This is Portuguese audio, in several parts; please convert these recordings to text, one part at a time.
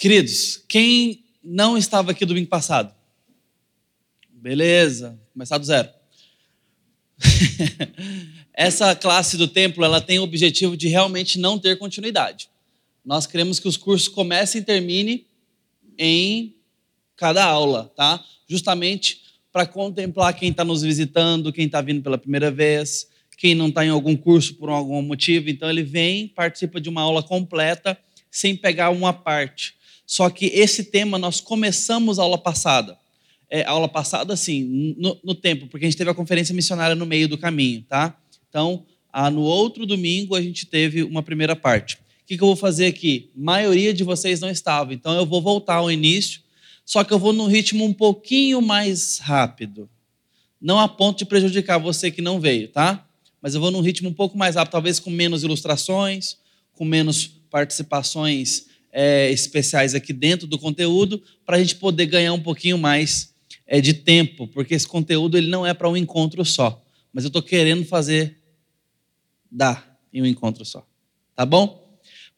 Queridos, quem não estava aqui domingo passado? Beleza, começar do zero. Essa classe do templo, ela tem o objetivo de realmente não ter continuidade. Nós queremos que os cursos comecem e terminem em cada aula, tá? Justamente para contemplar quem está nos visitando, quem está vindo pela primeira vez, quem não está em algum curso por algum motivo. Então ele vem, participa de uma aula completa, sem pegar uma parte. Só que esse tema nós começamos a aula passada. É, aula passada, assim, no, no, tempo, porque a gente teve a conferência missionária no meio do caminho, tá? Então, ah, no outro domingo a gente teve uma primeira parte. O que, que eu vou fazer aqui? A maioria de vocês não estava, então eu vou voltar ao início só que eu vou num ritmo um pouquinho mais rápido. Não a ponto de prejudicar você que não veio, tá? Mas eu vou num ritmo um pouco mais rápido, talvez com menos ilustrações, com menos participações é, especiais aqui dentro do conteúdo, para a gente poder ganhar um pouquinho mais é, de tempo, porque esse conteúdo ele não é para um encontro só. Mas eu estou querendo fazer dar em um encontro só. Tá bom?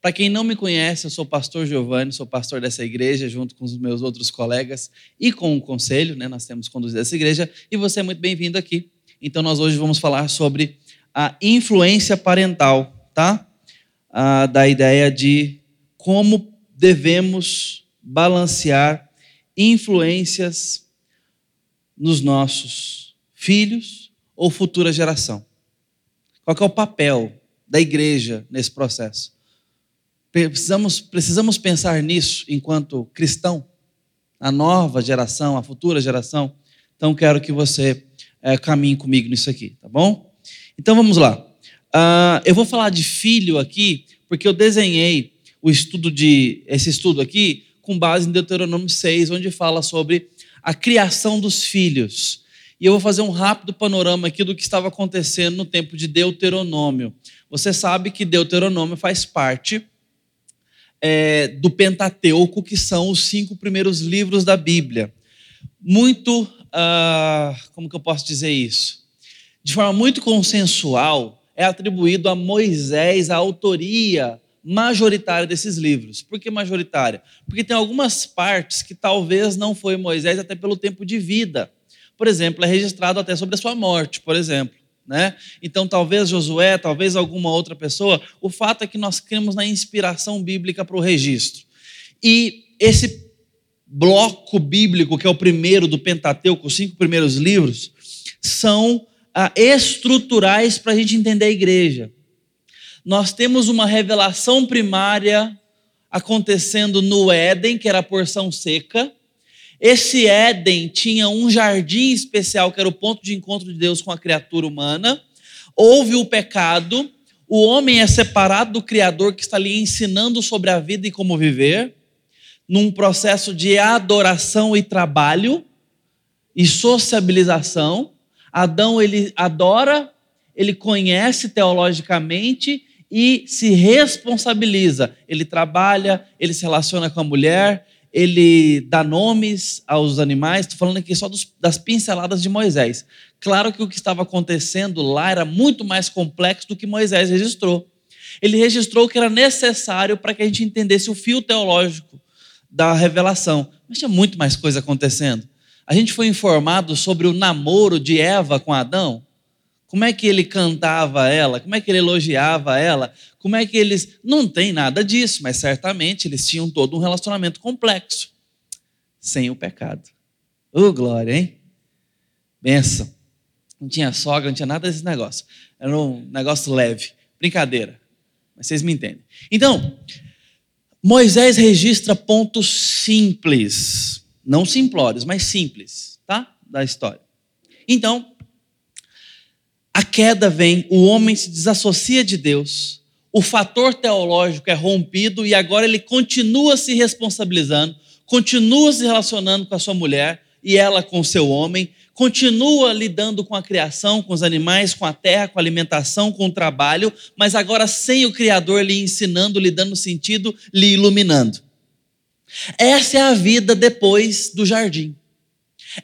Para quem não me conhece, eu sou o pastor Giovanni, sou pastor dessa igreja, junto com os meus outros colegas e com o conselho, né? Nós temos conduzido essa igreja e você é muito bem-vindo aqui. Então, nós hoje vamos falar sobre a influência parental, tá? Ah, da ideia de como devemos balancear influências nos nossos filhos ou futura geração. Qual é o papel da igreja nesse processo? Precisamos, precisamos pensar nisso enquanto cristão, a nova geração, a futura geração. Então, quero que você é, caminhe comigo nisso aqui, tá bom? Então, vamos lá. Uh, eu vou falar de filho aqui, porque eu desenhei o estudo de esse estudo aqui com base em Deuteronômio 6, onde fala sobre a criação dos filhos. E eu vou fazer um rápido panorama aqui do que estava acontecendo no tempo de Deuteronômio. Você sabe que Deuteronômio faz parte é, do Pentateuco, que são os cinco primeiros livros da Bíblia. Muito, uh, como que eu posso dizer isso? De forma muito consensual, é atribuído a Moisés a autoria majoritária desses livros. Por que majoritária? Porque tem algumas partes que talvez não foi Moisés até pelo tempo de vida. Por exemplo, é registrado até sobre a sua morte, por exemplo. Né? Então, talvez Josué, talvez alguma outra pessoa, o fato é que nós cremos na inspiração bíblica para o registro. E esse bloco bíblico, que é o primeiro do Pentateuco, os cinco primeiros livros, são ah, estruturais para a gente entender a igreja. Nós temos uma revelação primária acontecendo no Éden, que era a porção seca, esse Éden tinha um jardim especial, que era o ponto de encontro de Deus com a criatura humana. Houve o pecado, o homem é separado do Criador que está ali ensinando sobre a vida e como viver, num processo de adoração e trabalho e sociabilização. Adão ele adora, ele conhece teologicamente e se responsabiliza. Ele trabalha, ele se relaciona com a mulher, ele dá nomes aos animais, estou falando aqui só dos, das pinceladas de Moisés. Claro que o que estava acontecendo lá era muito mais complexo do que Moisés registrou. Ele registrou o que era necessário para que a gente entendesse o fio teológico da revelação. Mas tinha muito mais coisa acontecendo. A gente foi informado sobre o namoro de Eva com Adão. Como é que ele cantava ela? Como é que ele elogiava ela? Como é que eles. Não tem nada disso, mas certamente eles tinham todo um relacionamento complexo, sem o pecado. Ô, oh, glória, hein? Benção. Não tinha sogra, não tinha nada desse negócio. Era um negócio leve, brincadeira. Mas vocês me entendem. Então, Moisés registra pontos simples, não simplórios, mas simples, tá? Da história. Então, a queda vem, o homem se desassocia de Deus, o fator teológico é rompido e agora ele continua se responsabilizando, continua se relacionando com a sua mulher e ela com o seu homem, continua lidando com a criação, com os animais, com a terra, com a alimentação, com o trabalho, mas agora sem o Criador lhe ensinando, lhe dando sentido, lhe iluminando. Essa é a vida depois do jardim.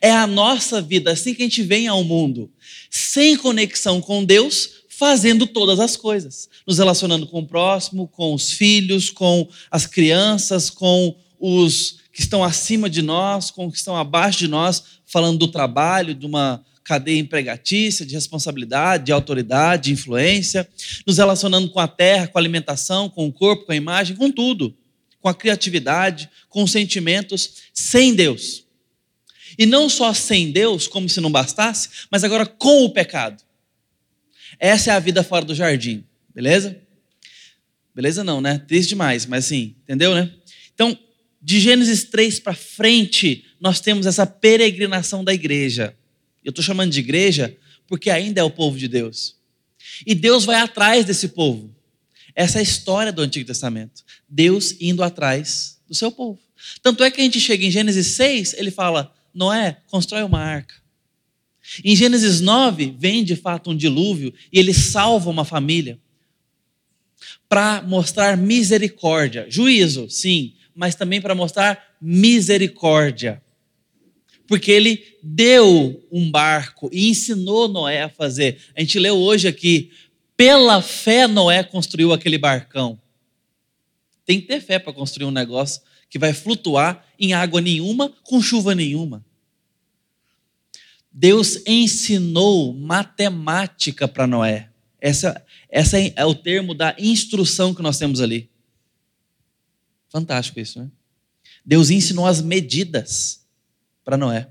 É a nossa vida, assim que a gente vem ao mundo, sem conexão com Deus, fazendo todas as coisas, nos relacionando com o próximo, com os filhos, com as crianças, com os que estão acima de nós, com os que estão abaixo de nós, falando do trabalho, de uma cadeia empregatícia, de responsabilidade, de autoridade, de influência, nos relacionando com a terra, com a alimentação, com o corpo, com a imagem, com tudo, com a criatividade, com os sentimentos, sem Deus. E não só sem Deus, como se não bastasse, mas agora com o pecado. Essa é a vida fora do jardim, beleza? Beleza não, né? Triste demais, mas assim, entendeu, né? Então, de Gênesis 3 para frente, nós temos essa peregrinação da igreja. Eu estou chamando de igreja porque ainda é o povo de Deus. E Deus vai atrás desse povo. Essa é a história do Antigo Testamento. Deus indo atrás do seu povo. Tanto é que a gente chega em Gênesis 6, ele fala: Noé, constrói uma arca. Em Gênesis 9, vem de fato um dilúvio e ele salva uma família para mostrar misericórdia. Juízo, sim, mas também para mostrar misericórdia. Porque ele deu um barco e ensinou Noé a fazer. A gente leu hoje aqui, pela fé Noé construiu aquele barcão. Tem que ter fé para construir um negócio que vai flutuar em água nenhuma, com chuva nenhuma. Deus ensinou matemática para Noé. Essa, essa é o termo da instrução que nós temos ali. Fantástico isso, né? Deus ensinou as medidas para Noé.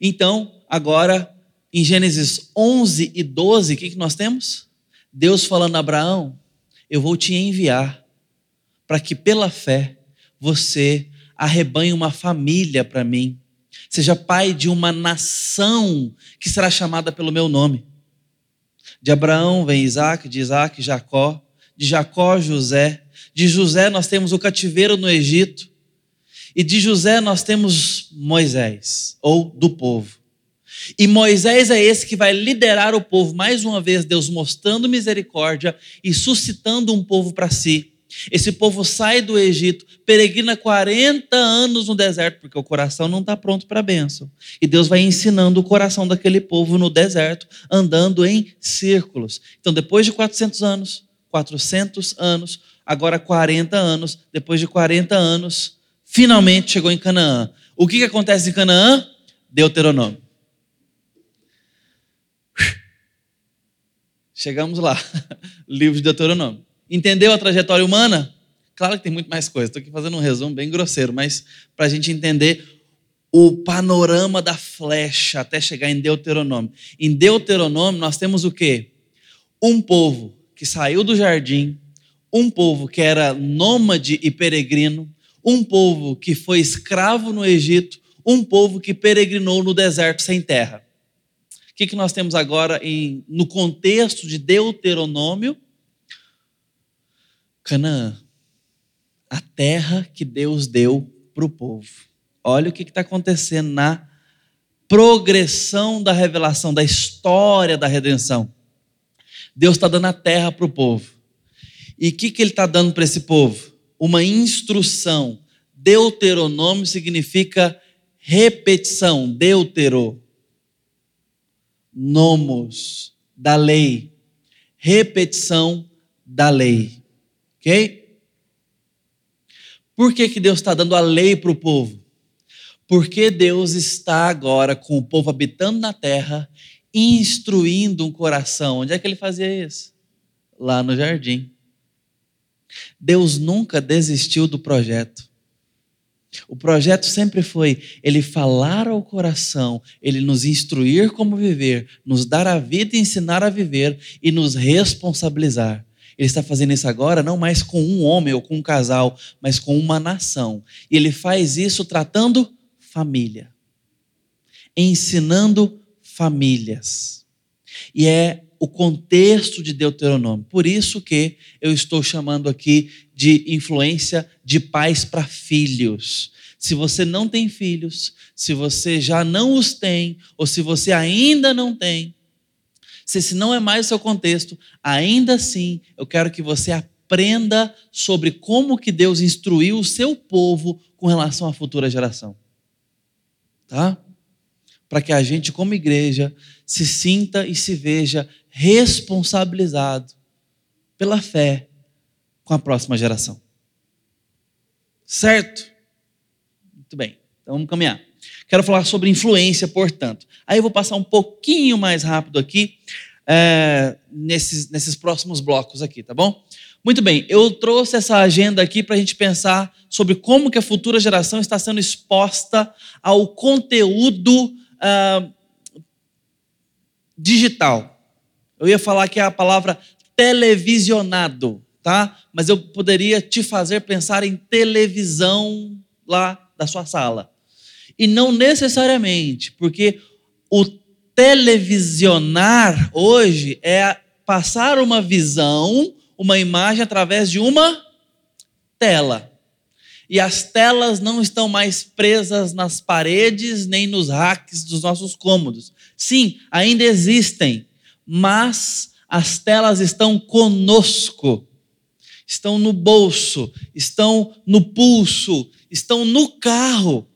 Então, agora, em Gênesis 11 e 12, o que, que nós temos? Deus falando a Abraão: Eu vou te enviar para que pela fé você arrebanhe uma família para mim, seja pai de uma nação que será chamada pelo meu nome. De Abraão vem Isaac, de Isaac, Jacó, de Jacó, José. De José nós temos o cativeiro no Egito. E de José nós temos Moisés, ou do povo. E Moisés é esse que vai liderar o povo, mais uma vez, Deus mostrando misericórdia e suscitando um povo para si. Esse povo sai do Egito, peregrina 40 anos no deserto, porque o coração não está pronto para a bênção. E Deus vai ensinando o coração daquele povo no deserto, andando em círculos. Então, depois de 400 anos, 400 anos, agora 40 anos, depois de 40 anos, finalmente chegou em Canaã. O que, que acontece em Canaã? Deuteronômio. Chegamos lá, livro de Deuteronômio. Entendeu a trajetória humana? Claro que tem muito mais coisa. Estou aqui fazendo um resumo bem grosseiro, mas para a gente entender o panorama da flecha até chegar em Deuteronômio. Em Deuteronômio nós temos o quê? Um povo que saiu do jardim, um povo que era nômade e peregrino, um povo que foi escravo no Egito, um povo que peregrinou no deserto sem terra. O que, que nós temos agora em, no contexto de Deuteronômio? Canaã, a terra que Deus deu para o povo. Olha o que está acontecendo na progressão da revelação, da história da redenção. Deus está dando a terra para o povo. E o que, que ele está dando para esse povo? Uma instrução. Deuteronômio significa repetição. Deutero. Nomos, da lei. Repetição da lei. Ok? Por que, que Deus está dando a lei para o povo? Porque Deus está agora com o povo habitando na terra, instruindo um coração. Onde é que ele fazia isso? Lá no jardim. Deus nunca desistiu do projeto. O projeto sempre foi ele falar ao coração, ele nos instruir como viver, nos dar a vida e ensinar a viver e nos responsabilizar. Ele está fazendo isso agora não mais com um homem ou com um casal, mas com uma nação. E ele faz isso tratando família, ensinando famílias. E é o contexto de Deuteronômio. Por isso que eu estou chamando aqui de influência de pais para filhos. Se você não tem filhos, se você já não os tem, ou se você ainda não tem, se esse não é mais o seu contexto, ainda assim eu quero que você aprenda sobre como que Deus instruiu o seu povo com relação à futura geração. Tá? Para que a gente, como igreja, se sinta e se veja responsabilizado pela fé com a próxima geração. Certo? Muito bem, então vamos caminhar. Quero falar sobre influência, portanto. Aí eu vou passar um pouquinho mais rápido aqui, é, nesses, nesses próximos blocos aqui, tá bom? Muito bem, eu trouxe essa agenda aqui para a gente pensar sobre como que a futura geração está sendo exposta ao conteúdo ah, digital. Eu ia falar que é a palavra televisionado, tá? Mas eu poderia te fazer pensar em televisão lá da sua sala. E não necessariamente, porque o televisionar hoje é passar uma visão, uma imagem através de uma tela. E as telas não estão mais presas nas paredes nem nos racks dos nossos cômodos. Sim, ainda existem, mas as telas estão conosco, estão no bolso, estão no pulso, estão no carro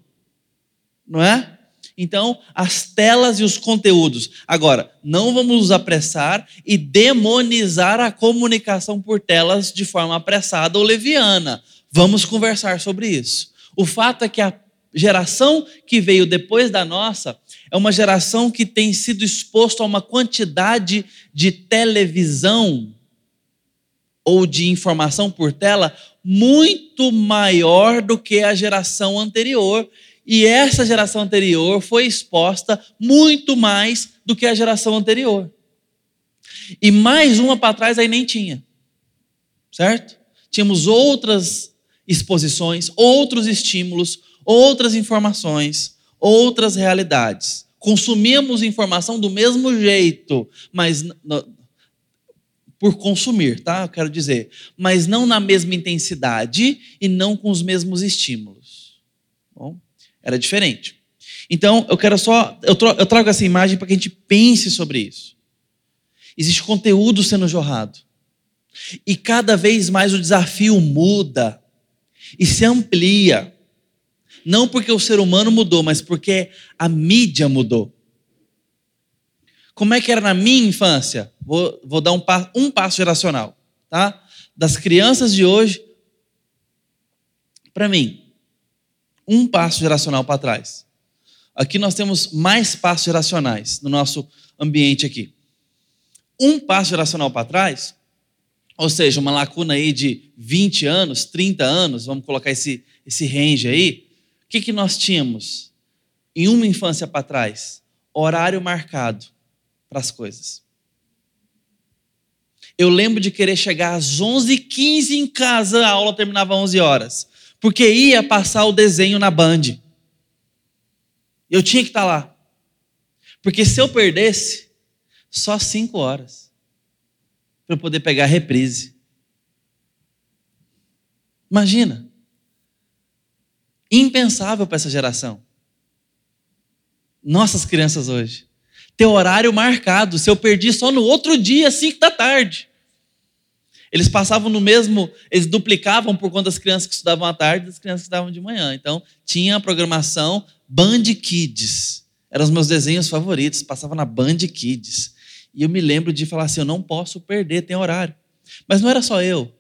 não é? Então, as telas e os conteúdos. Agora, não vamos nos apressar e demonizar a comunicação por telas de forma apressada ou leviana. Vamos conversar sobre isso. O fato é que a geração que veio depois da nossa é uma geração que tem sido exposta a uma quantidade de televisão ou de informação por tela muito maior do que a geração anterior e essa geração anterior foi exposta muito mais do que a geração anterior. E mais uma para trás aí nem tinha. Certo? Tínhamos outras exposições, outros estímulos, outras informações, outras realidades. Consumíamos informação do mesmo jeito, mas por consumir, tá? Eu quero dizer, mas não na mesma intensidade e não com os mesmos estímulos. Bom, era diferente. Então, eu quero só. Eu trago essa imagem para que a gente pense sobre isso. Existe conteúdo sendo jorrado. E cada vez mais o desafio muda e se amplia. Não porque o ser humano mudou, mas porque a mídia mudou. Como é que era na minha infância? Vou, vou dar um, um passo geracional, tá? Das crianças de hoje para mim um passo geracional para trás. Aqui nós temos mais passos geracionais no nosso ambiente aqui. Um passo geracional para trás, ou seja, uma lacuna aí de 20 anos, 30 anos, vamos colocar esse, esse range aí. O que, que nós tínhamos em uma infância para trás? Horário marcado para as coisas. Eu lembro de querer chegar às 11h15 em casa, a aula terminava às 11 horas porque ia passar o desenho na Band. Eu tinha que estar lá. Porque se eu perdesse, só cinco horas para eu poder pegar a reprise. Imagina. Impensável para essa geração. Nossas crianças hoje. Ter horário marcado. Se eu perdi só no outro dia, cinco da tarde. Eles passavam no mesmo, eles duplicavam por conta das crianças que estudavam à tarde e das crianças que estudavam de manhã. Então, tinha a programação Band Kids. Eram os meus desenhos favoritos, passava na Band Kids. E eu me lembro de falar assim: eu não posso perder, tem horário. Mas não era só eu.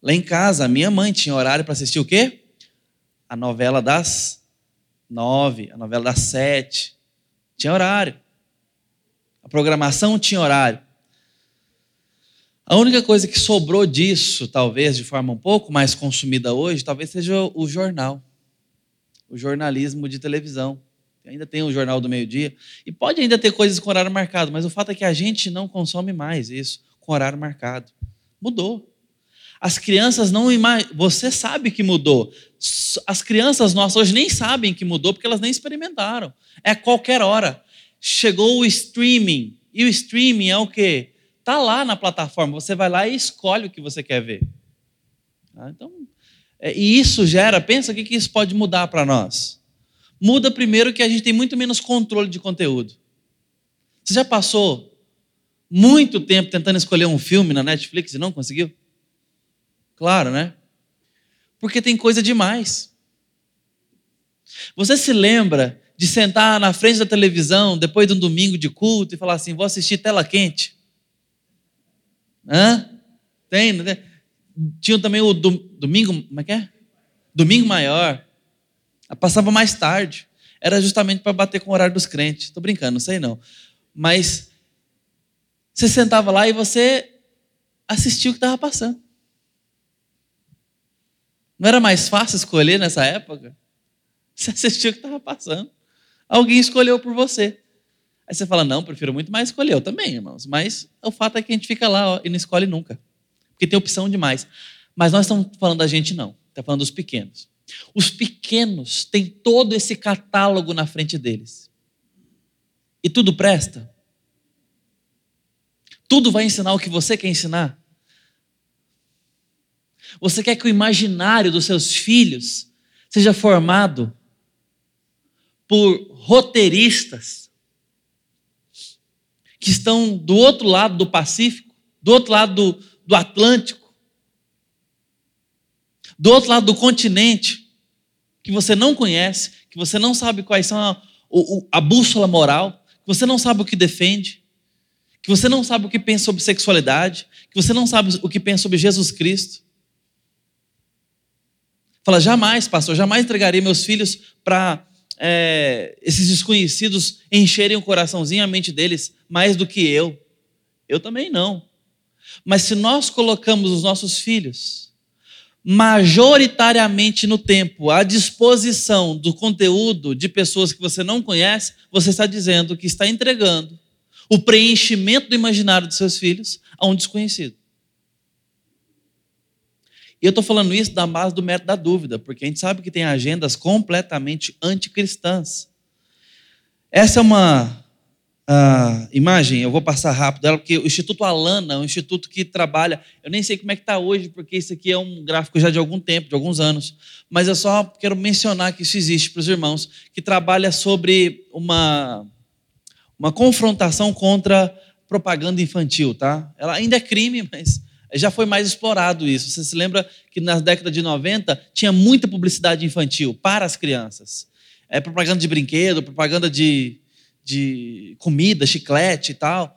Lá em casa, a minha mãe tinha horário para assistir o quê? A novela das nove, a novela das sete. Tinha horário. A programação tinha horário. A única coisa que sobrou disso, talvez de forma um pouco mais consumida hoje, talvez seja o jornal, o jornalismo de televisão. Ainda tem o jornal do meio-dia. E pode ainda ter coisas com horário marcado, mas o fato é que a gente não consome mais isso com horário marcado. Mudou. As crianças não imaginam. Você sabe que mudou. As crianças nossas hoje nem sabem que mudou porque elas nem experimentaram. É a qualquer hora. Chegou o streaming. E o streaming é o quê? Está lá na plataforma, você vai lá e escolhe o que você quer ver. Ah, então, é, e isso gera, pensa o que, que isso pode mudar para nós. Muda primeiro que a gente tem muito menos controle de conteúdo. Você já passou muito tempo tentando escolher um filme na Netflix e não conseguiu? Claro, né? Porque tem coisa demais. Você se lembra de sentar na frente da televisão depois de um domingo de culto e falar assim: vou assistir tela quente? Hã? Tem? Tinha também o do, domingo, como é que é? domingo maior, passava mais tarde. Era justamente para bater com o horário dos crentes. Estou brincando, não sei não. Mas você sentava lá e você assistia o que estava passando. Não era mais fácil escolher nessa época? Você assistiu o que estava passando. Alguém escolheu por você. Aí você fala, não, prefiro muito mais escolher. Eu também, irmãos. Mas o fato é que a gente fica lá ó, e não escolhe nunca. Porque tem opção demais. Mas nós estamos falando da gente, não. Está falando dos pequenos. Os pequenos têm todo esse catálogo na frente deles. E tudo presta? Tudo vai ensinar o que você quer ensinar? Você quer que o imaginário dos seus filhos seja formado por roteiristas que estão do outro lado do Pacífico, do outro lado do, do Atlântico, do outro lado do continente, que você não conhece, que você não sabe quais são a, a, a bússola moral, que você não sabe o que defende, que você não sabe o que pensa sobre sexualidade, que você não sabe o que pensa sobre Jesus Cristo. Fala, jamais, pastor, jamais entregaria meus filhos para é, esses desconhecidos encherem o coraçãozinho, a mente deles, mais do que eu. Eu também não. Mas se nós colocamos os nossos filhos majoritariamente no tempo à disposição do conteúdo de pessoas que você não conhece, você está dizendo que está entregando o preenchimento do imaginário dos seus filhos a um desconhecido. E eu estou falando isso da base do método da dúvida, porque a gente sabe que tem agendas completamente anticristãs. Essa é uma uh, imagem, eu vou passar rápido dela, porque o Instituto Alana é um instituto que trabalha, eu nem sei como é que está hoje, porque isso aqui é um gráfico já de algum tempo, de alguns anos, mas eu só quero mencionar que isso existe para os irmãos, que trabalha sobre uma, uma confrontação contra propaganda infantil, tá? Ela ainda é crime, mas já foi mais explorado isso. Você se lembra que nas décadas de 90 tinha muita publicidade infantil para as crianças. É, propaganda de brinquedo, propaganda de, de comida, chiclete e tal.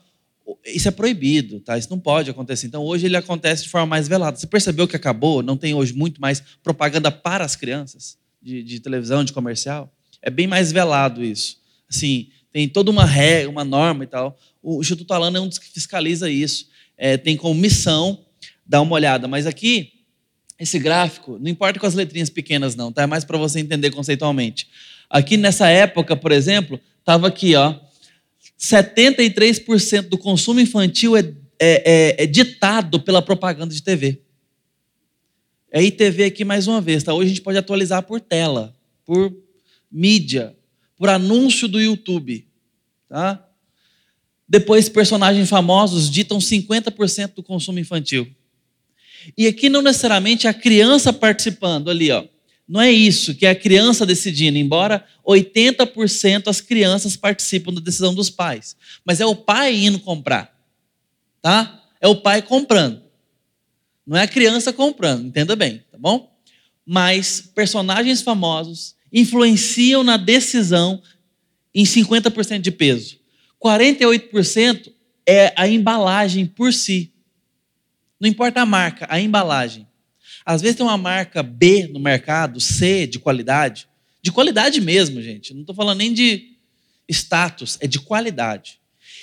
Isso é proibido, tá? Isso não pode acontecer. Então hoje ele acontece de forma mais velada. Você percebeu que acabou? Não tem hoje muito mais propaganda para as crianças de, de televisão, de comercial. É bem mais velado isso. Assim, tem toda uma regra, uma norma e tal. O Instituto Alana é um dos que fiscaliza isso. É, tem como missão dar uma olhada. Mas aqui, esse gráfico, não importa com as letrinhas pequenas, não, tá? É mais para você entender conceitualmente. Aqui nessa época, por exemplo, estava aqui, ó. 73% do consumo infantil é, é, é, é, ditado pela propaganda de TV. É ITV aqui mais uma vez, tá? Hoje a gente pode atualizar por tela, por mídia, por anúncio do YouTube, tá? Depois, personagens famosos ditam 50% do consumo infantil. E aqui não necessariamente a criança participando ali, ó. Não é isso, que é a criança decidindo, embora 80% as crianças participam da decisão dos pais. Mas é o pai indo comprar. Tá? É o pai comprando. Não é a criança comprando, entenda bem, tá bom? Mas personagens famosos influenciam na decisão em 50% de peso. 48% é a embalagem por si. Não importa a marca, a embalagem. Às vezes tem uma marca B no mercado, C de qualidade, de qualidade mesmo, gente. Não estou falando nem de status, é de qualidade.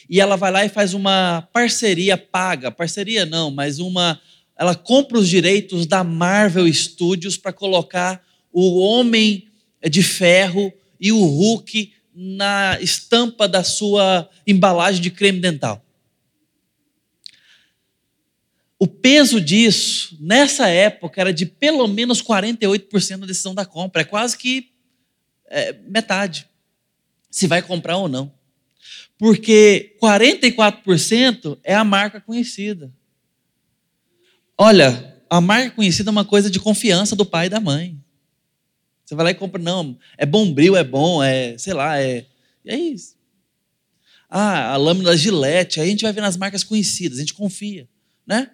E ela vai lá e faz uma parceria paga, parceria não, mas uma. Ela compra os direitos da Marvel Studios para colocar o Homem de Ferro e o Hulk na estampa da sua embalagem de creme dental. O peso disso, nessa época, era de pelo menos 48% da decisão da compra. É quase que é, metade. Se vai comprar ou não. Porque 44% é a marca conhecida. Olha, a marca conhecida é uma coisa de confiança do pai e da mãe. Você vai lá e compra, não, é bombril, é bom, é, sei lá, é. é isso. Ah, a lâmina da Gillette, aí a gente vai ver nas marcas conhecidas, a gente confia, né?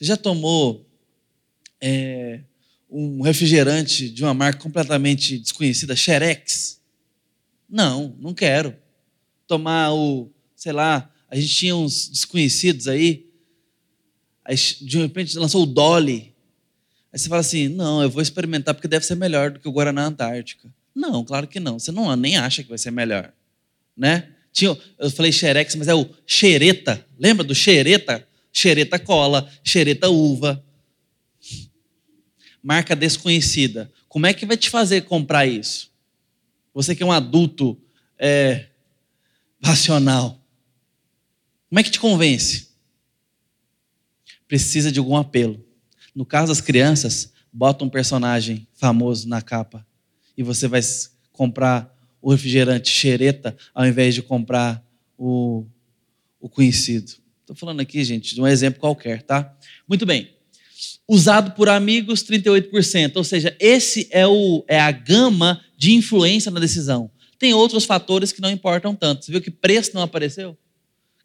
Você já tomou é, um refrigerante de uma marca completamente desconhecida, Xerex? Não, não quero. Tomar o, sei lá, a gente tinha uns desconhecidos aí, aí de repente lançou o Dolly. Aí você fala assim: não, eu vou experimentar porque deve ser melhor do que o Guaraná Antártica. Não, claro que não. Você não nem acha que vai ser melhor, né? Tinha, eu falei xerex, mas é o xereta. Lembra do xereta? Xereta cola, xereta uva. Marca desconhecida. Como é que vai te fazer comprar isso? Você que é um adulto é, racional. Como é que te convence? Precisa de algum apelo. No caso das crianças, bota um personagem famoso na capa e você vai comprar o refrigerante xereta ao invés de comprar o, o conhecido. Estou falando aqui, gente, de um exemplo qualquer, tá? Muito bem. Usado por amigos, 38%. Ou seja, esse é, o, é a gama de influência na decisão. Tem outros fatores que não importam tanto. Você viu que preço não apareceu?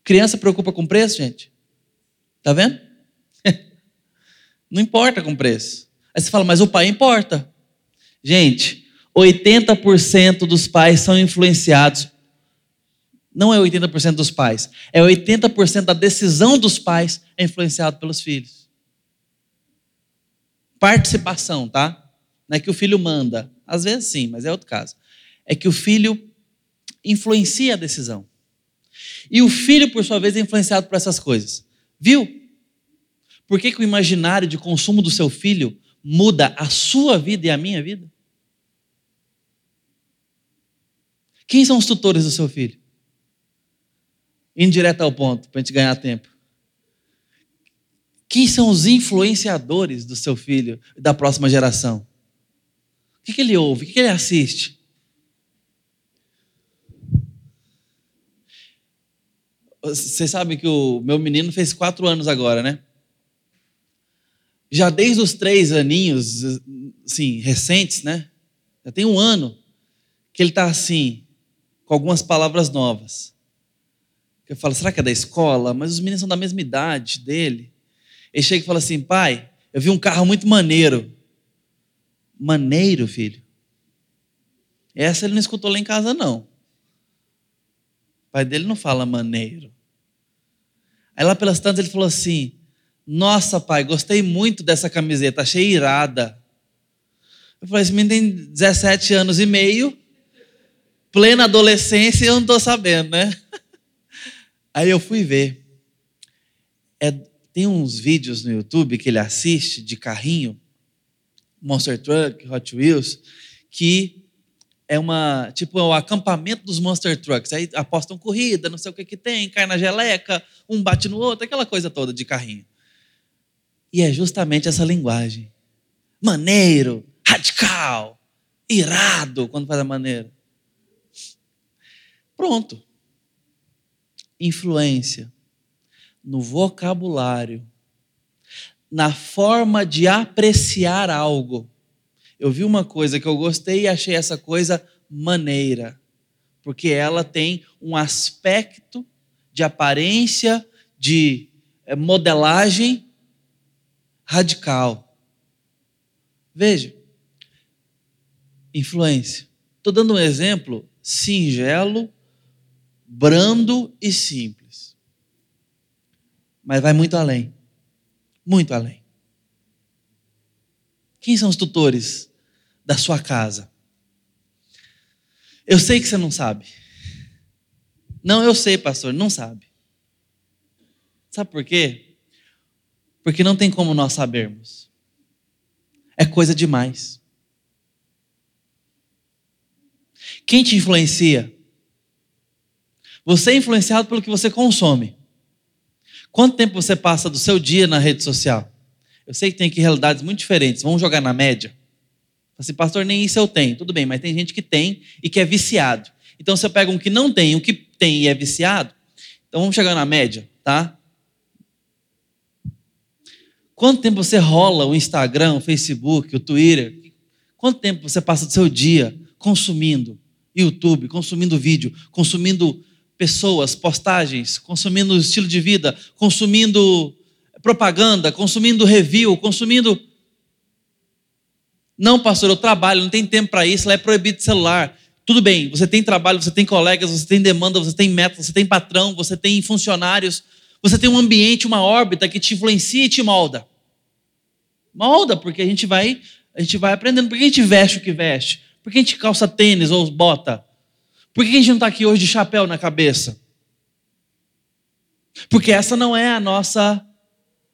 Criança preocupa com preço, gente? Tá vendo? não importa com preço. Aí você fala, mas o pai importa. Gente, 80% dos pais são influenciados. Não é 80% dos pais, é 80% da decisão dos pais é influenciado pelos filhos. Participação, tá? Não é que o filho manda. Às vezes sim, mas é outro caso. É que o filho influencia a decisão. E o filho, por sua vez, é influenciado por essas coisas. Viu? Por que, que o imaginário de consumo do seu filho muda a sua vida e a minha vida? Quem são os tutores do seu filho? Indo direto ao ponto, para a gente ganhar tempo. Quem são os influenciadores do seu filho da próxima geração? O que, ele ouve? O que, que ele assiste? Você sabe que o meu menino fez quatro anos agora, né? Já desde os três aninhos, assim, recentes, né? Já tem um ano que ele está assim, com algumas palavras novas. Eu falo, será que é da escola? Mas os meninos são da mesma idade dele. Ele chega e fala assim: pai, eu vi um carro muito maneiro. Maneiro, filho? Essa ele não escutou lá em casa, não. O pai dele não fala maneiro. Aí lá pelas tantas ele falou assim: Nossa, pai, gostei muito dessa camiseta, achei irada. Eu falei: Esse menino tem 17 anos e meio plena adolescência e eu não estou sabendo, né? Aí eu fui ver. É, tem uns vídeos no YouTube que ele assiste de carrinho, Monster Truck, Hot Wheels, que é uma tipo é o acampamento dos Monster Trucks. Aí apostam corrida, não sei o que que tem, cai na geleca, um bate no outro, aquela coisa toda de carrinho. E é justamente essa linguagem. Maneiro, radical, irado, quando faz a maneira. Pronto. Influência no vocabulário, na forma de apreciar algo. Eu vi uma coisa que eu gostei e achei essa coisa maneira, porque ela tem um aspecto de aparência, de eh, modelagem radical. Veja, influência. Estou dando um exemplo singelo brando e simples. Mas vai muito além. Muito além. Quem são os tutores da sua casa? Eu sei que você não sabe. Não, eu sei, pastor, não sabe. Sabe por quê? Porque não tem como nós sabermos. É coisa demais. Quem te influencia? Você é influenciado pelo que você consome. Quanto tempo você passa do seu dia na rede social? Eu sei que tem aqui realidades muito diferentes. Vamos jogar na média? Assim, pastor, nem isso eu tenho. Tudo bem, mas tem gente que tem e que é viciado. Então você pega um que não tem, um que tem e é viciado. Então vamos chegar na média, tá? Quanto tempo você rola o Instagram, o Facebook, o Twitter? Quanto tempo você passa do seu dia consumindo YouTube, consumindo vídeo, consumindo pessoas, postagens, consumindo estilo de vida, consumindo propaganda, consumindo review, consumindo. Não, pastor, eu trabalho, não tem tempo para isso, lá é proibido celular. Tudo bem, você tem trabalho, você tem colegas, você tem demanda, você tem meta, você tem patrão, você tem funcionários, você tem um ambiente, uma órbita que te influencia e te molda. Molda, porque a gente vai, a gente vai aprendendo. Por que a gente veste o que veste? Por que a gente calça tênis ou bota? Por que a gente não está aqui hoje de chapéu na cabeça? Porque essa não é a nossa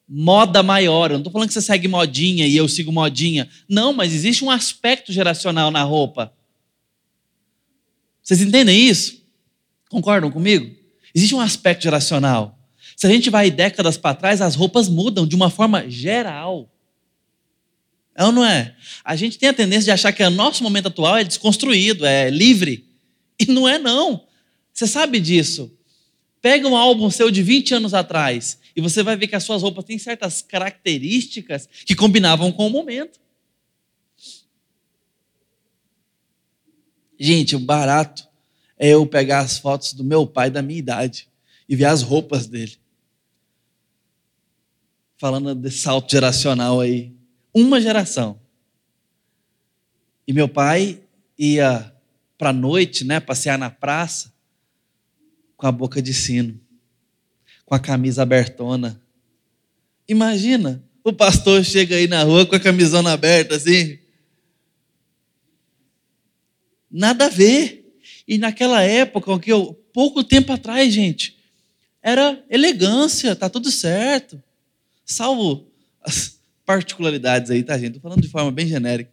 moda maior. Eu não estou falando que você segue modinha e eu sigo modinha. Não, mas existe um aspecto geracional na roupa. Vocês entendem isso? Concordam comigo? Existe um aspecto geracional. Se a gente vai décadas para trás, as roupas mudam de uma forma geral. É ou não é? A gente tem a tendência de achar que o nosso momento atual é desconstruído, é livre. E não é, não. Você sabe disso. Pega um álbum seu de 20 anos atrás e você vai ver que as suas roupas têm certas características que combinavam com o momento. Gente, o barato é eu pegar as fotos do meu pai da minha idade e ver as roupas dele. Falando desse salto geracional aí uma geração. E meu pai ia para a noite, né, passear na praça, com a boca de sino, com a camisa abertona. Imagina, o pastor chega aí na rua com a camisona aberta assim. Nada a ver. E naquela época, que eu, pouco tempo atrás, gente, era elegância, tá tudo certo. Salvo as, particularidades aí, tá, gente? Estou falando de forma bem genérica.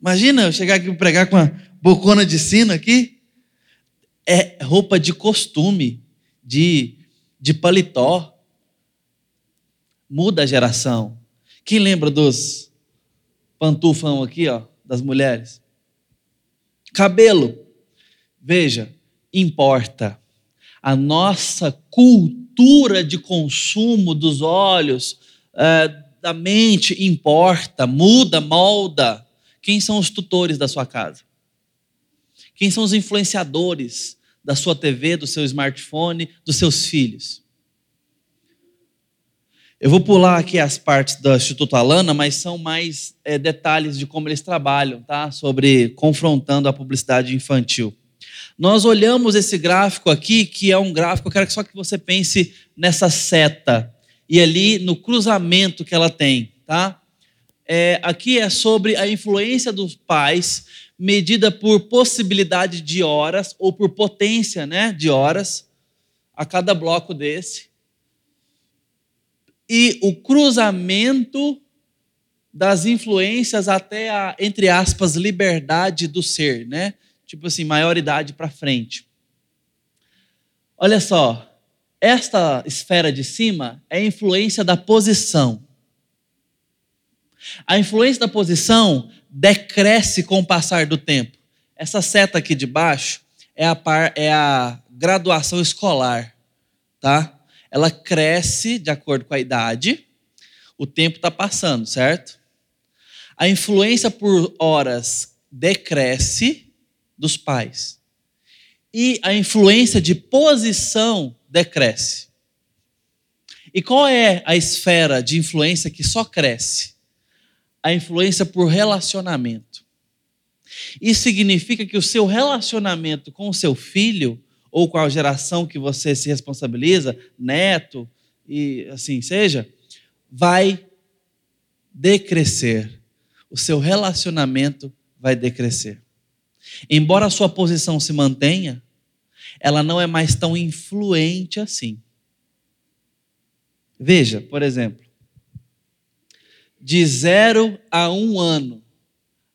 Imagina eu chegar aqui e pregar com uma bocona de sino aqui. É roupa de costume, de, de paletó. Muda a geração. Quem lembra dos pantufão aqui, ó, das mulheres? Cabelo. Veja, importa. A nossa cultura de consumo dos olhos, uh, da mente importa, muda, molda. Quem são os tutores da sua casa? Quem são os influenciadores da sua TV, do seu smartphone, dos seus filhos? Eu vou pular aqui as partes do Instituto Alana, mas são mais é, detalhes de como eles trabalham, tá? Sobre confrontando a publicidade infantil. Nós olhamos esse gráfico aqui, que é um gráfico, eu quero só que você pense nessa seta e ali no cruzamento que ela tem, tá? É, aqui é sobre a influência dos pais medida por possibilidade de horas ou por potência, né, de horas a cada bloco desse. E o cruzamento das influências até a, entre aspas, liberdade do ser, né? Tipo assim, maioridade para frente. Olha só, esta esfera de cima é a influência da posição. A influência da posição decresce com o passar do tempo. Essa seta aqui de baixo é a, par, é a graduação escolar, tá? Ela cresce de acordo com a idade, o tempo está passando, certo? A influência por horas decresce dos pais. E a influência de posição decresce. E qual é a esfera de influência que só cresce? A influência por relacionamento. Isso significa que o seu relacionamento com o seu filho, ou com a geração que você se responsabiliza, neto e assim seja, vai decrescer. O seu relacionamento vai decrescer. Embora a sua posição se mantenha, ela não é mais tão influente assim. Veja, por exemplo, de zero a um ano,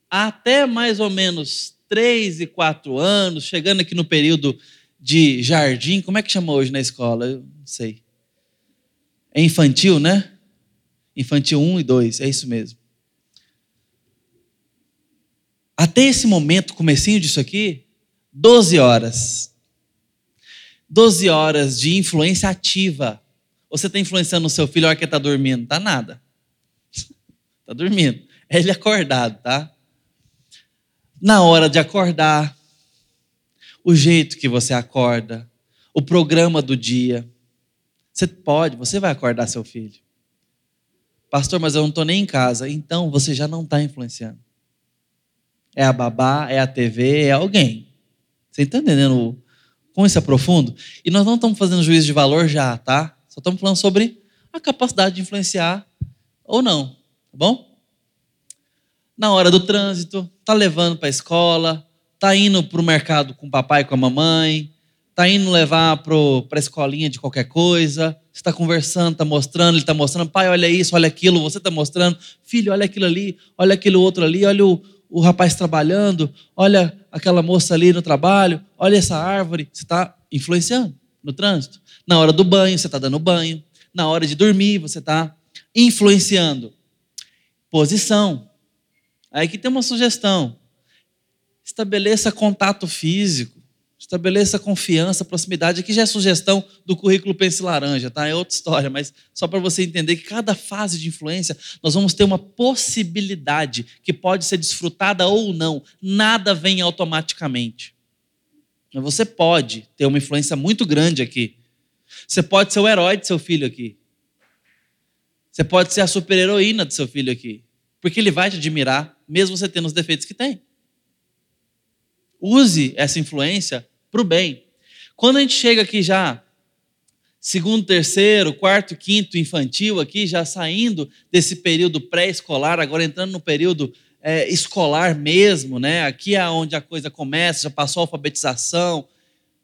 até mais ou menos três e quatro anos, chegando aqui no período de jardim, como é que chama hoje na escola? Eu não sei. É infantil, né? Infantil 1 e 2, é isso mesmo. Até esse momento, comecinho disso aqui, 12 horas. 12 horas de influência ativa. Você está influenciando o seu filho a hora que ele está dormindo? Tá nada. Está dormindo. É ele acordado, tá? Na hora de acordar, o jeito que você acorda, o programa do dia. Você pode, você vai acordar seu filho. Pastor, mas eu não estou nem em casa. Então você já não está influenciando. É a babá, é a TV, é alguém. Você está entendendo com esse aprofundo. E nós não estamos fazendo juízo de valor já, tá? Só estamos falando sobre a capacidade de influenciar ou não. Bom? Na hora do trânsito, tá levando para a escola, tá indo para o mercado com o papai e com a mamãe, tá indo levar para a escolinha de qualquer coisa, você está conversando, está mostrando, ele está mostrando, pai, olha isso, olha aquilo, você está mostrando, filho, olha aquilo ali, olha aquele outro ali, olha o, o rapaz trabalhando, olha aquela moça ali no trabalho, olha essa árvore, você está influenciando no trânsito. Na hora do banho, você está dando banho. Na hora de dormir, você está influenciando. Posição. Aí que tem uma sugestão. Estabeleça contato físico. Estabeleça confiança, proximidade. Aqui já é sugestão do currículo Pense Laranja, tá? É outra história, mas só para você entender que cada fase de influência nós vamos ter uma possibilidade que pode ser desfrutada ou não. Nada vem automaticamente. Mas você pode ter uma influência muito grande aqui. Você pode ser o herói de seu filho aqui. Você pode ser a super-heroína do seu filho aqui. Porque ele vai te admirar, mesmo você tendo os defeitos que tem. Use essa influência para o bem. Quando a gente chega aqui já, segundo, terceiro, quarto, quinto infantil, aqui, já saindo desse período pré-escolar, agora entrando no período é, escolar mesmo, né? Aqui é onde a coisa começa, já passou a alfabetização.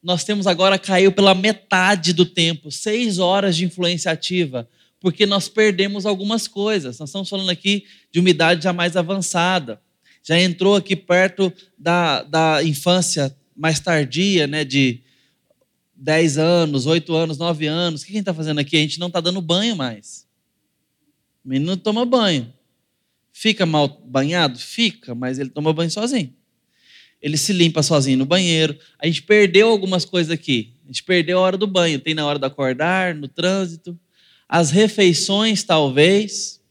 Nós temos agora caiu pela metade do tempo, seis horas de influência ativa, porque nós perdemos algumas coisas. Nós estamos falando aqui de uma idade já mais avançada já entrou aqui perto da, da infância mais tardia, né, de 10 anos, 8 anos, 9 anos. O que a gente está fazendo aqui? A gente não está dando banho mais. O menino toma banho. Fica mal banhado? Fica, mas ele toma banho sozinho. Ele se limpa sozinho no banheiro. A gente perdeu algumas coisas aqui. A gente perdeu a hora do banho. Tem na hora de acordar, no trânsito. As refeições, talvez.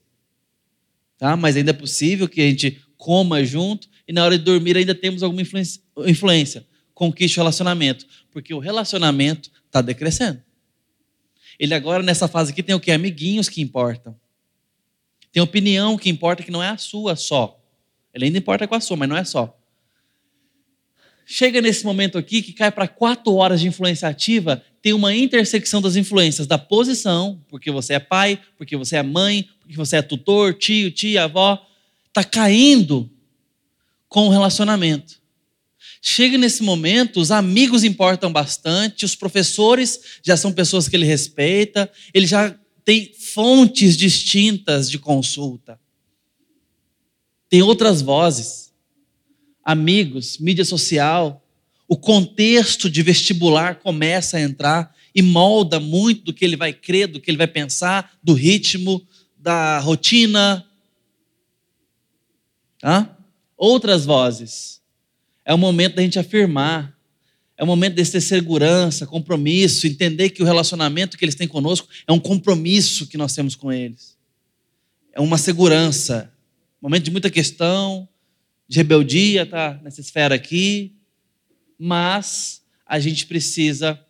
Tá? Mas ainda é possível que a gente coma junto, e na hora de dormir ainda temos alguma influência. Conquiste o relacionamento, porque o relacionamento está decrescendo. Ele agora, nessa fase aqui, tem o que? Amiguinhos que importam. Tem opinião que importa, que não é a sua só. Ele ainda importa com a sua, mas não é só. Chega nesse momento aqui que cai para quatro horas de influência ativa, tem uma intersecção das influências da posição, porque você é pai, porque você é mãe, porque você é tutor, tio, tia, avó, está caindo com o relacionamento. Chega nesse momento, os amigos importam bastante, os professores já são pessoas que ele respeita, ele já tem fontes distintas de consulta. Tem outras vozes, amigos, mídia social, o contexto de vestibular começa a entrar e molda muito do que ele vai crer, do que ele vai pensar, do ritmo, da rotina, Tá? Outras vozes. É o momento da gente afirmar. É o momento de ter segurança, compromisso, entender que o relacionamento que eles têm conosco é um compromisso que nós temos com eles. É uma segurança. Momento de muita questão, de rebeldia, tá nessa esfera aqui. Mas a gente precisa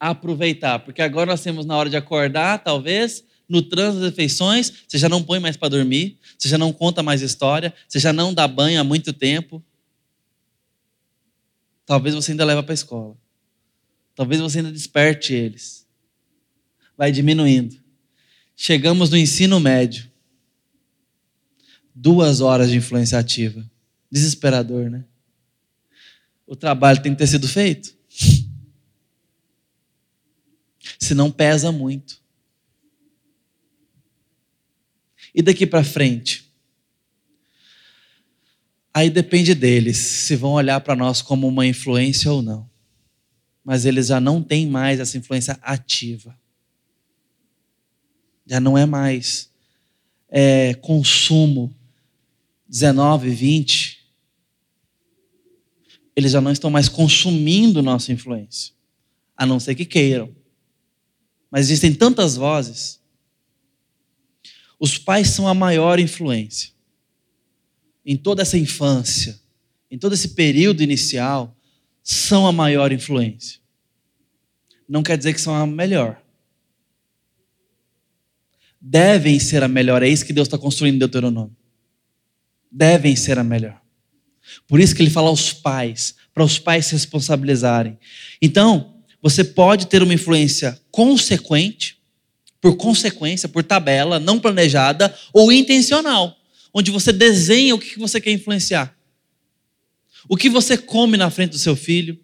aproveitar, porque agora nós temos na hora de acordar, talvez, no trânsito das refeições, você já não põe mais para dormir, você já não conta mais história, você já não dá banho há muito tempo. Talvez você ainda leva para a escola. Talvez você ainda desperte eles. Vai diminuindo. Chegamos no ensino médio. Duas horas de influência ativa. Desesperador, né? O trabalho tem que ter sido feito. Senão pesa muito. E daqui para frente? Aí depende deles, se vão olhar para nós como uma influência ou não. Mas eles já não têm mais essa influência ativa. Já não é mais é, consumo 19, 20. Eles já não estão mais consumindo nossa influência, a não ser que queiram. Mas existem tantas vozes os pais são a maior influência. Em toda essa infância, em todo esse período inicial, são a maior influência. Não quer dizer que são a melhor. Devem ser a melhor. É isso que Deus está construindo em Deuteronômio. Devem ser a melhor. Por isso que ele fala aos pais, para os pais se responsabilizarem. Então, você pode ter uma influência consequente, por consequência, por tabela, não planejada ou intencional, onde você desenha o que você quer influenciar. O que você come na frente do seu filho.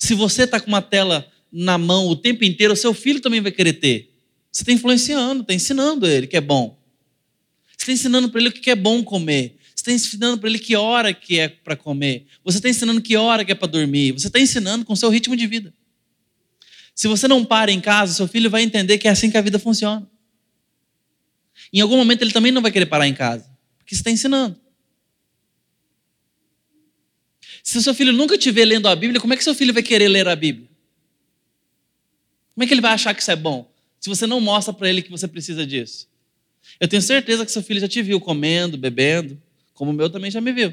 Se você está com uma tela na mão o tempo inteiro, o seu filho também vai querer ter. Você está influenciando, está ensinando ele que é bom. Você está ensinando para ele o que é bom comer. Você está ensinando para ele que hora que é para comer. Você está ensinando que hora que é para dormir. Você está ensinando com o seu ritmo de vida. Se você não para em casa, seu filho vai entender que é assim que a vida funciona. Em algum momento ele também não vai querer parar em casa, porque você está ensinando. Se seu filho nunca te lendo a Bíblia, como é que seu filho vai querer ler a Bíblia? Como é que ele vai achar que isso é bom? Se você não mostra para ele que você precisa disso. Eu tenho certeza que seu filho já te viu comendo, bebendo, como o meu também já me viu.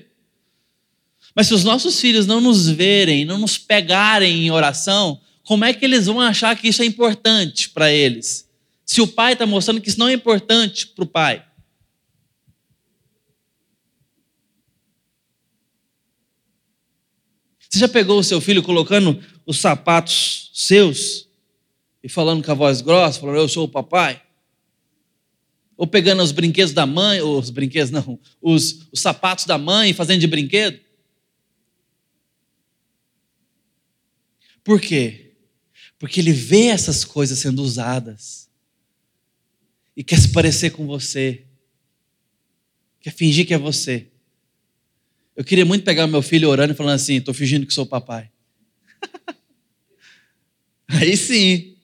Mas se os nossos filhos não nos verem, não nos pegarem em oração, como é que eles vão achar que isso é importante para eles? Se o pai está mostrando que isso não é importante para o pai. Você já pegou o seu filho colocando os sapatos seus e falando com a voz grossa, falando, eu sou o papai? Ou pegando os brinquedos da mãe, ou os brinquedos não, os, os sapatos da mãe fazendo de brinquedo? Por quê? Porque ele vê essas coisas sendo usadas e quer se parecer com você, quer fingir que é você. Eu queria muito pegar meu filho orando e falando assim: estou fingindo que sou papai. Aí sim.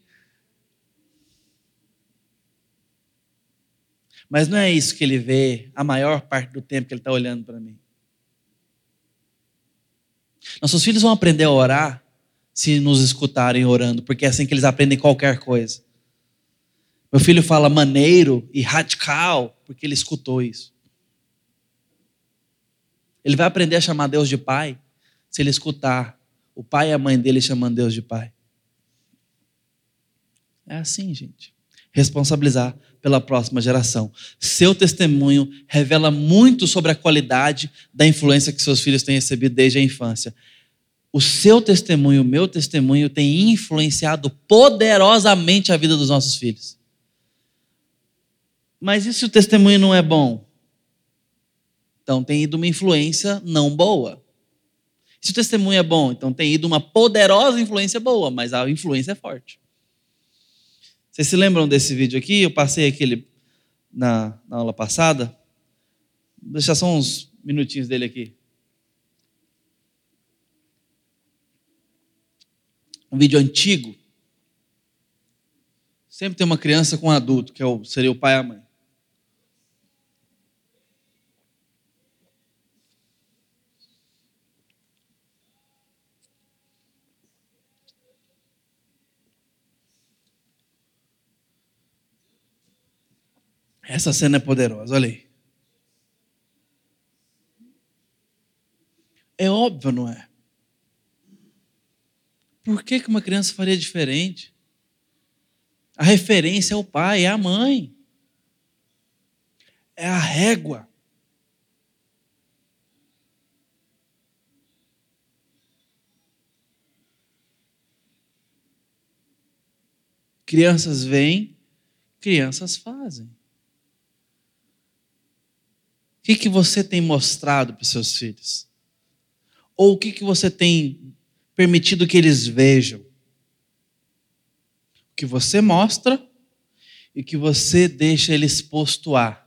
Mas não é isso que ele vê a maior parte do tempo que ele está olhando para mim. Nossos filhos vão aprender a orar se nos escutarem orando, porque é assim que eles aprendem qualquer coisa. Meu filho fala maneiro e radical, porque ele escutou isso. Ele vai aprender a chamar Deus de pai se ele escutar o pai e a mãe dele chamando Deus de pai. É assim, gente. Responsabilizar pela próxima geração. Seu testemunho revela muito sobre a qualidade da influência que seus filhos têm recebido desde a infância. O seu testemunho, o meu testemunho, tem influenciado poderosamente a vida dos nossos filhos. Mas e se o testemunho não é bom? Então tem ido uma influência não boa. Se o testemunho é bom, então tem ido uma poderosa influência boa, mas a influência é forte. Vocês se lembram desse vídeo aqui? Eu passei aquele na, na aula passada. Vou deixar só uns minutinhos dele aqui. Um vídeo antigo. Sempre tem uma criança com um adulto, que é seria o pai e a mãe. Essa cena é poderosa, olha aí. É óbvio, não é? Por que, que uma criança faria diferente? A referência é o pai, é a mãe. É a régua. Crianças vêm, crianças fazem que, que você tem mostrado para os seus filhos? Ou o que, que você tem permitido que eles vejam? O que você mostra e o que você deixa eles exposto a.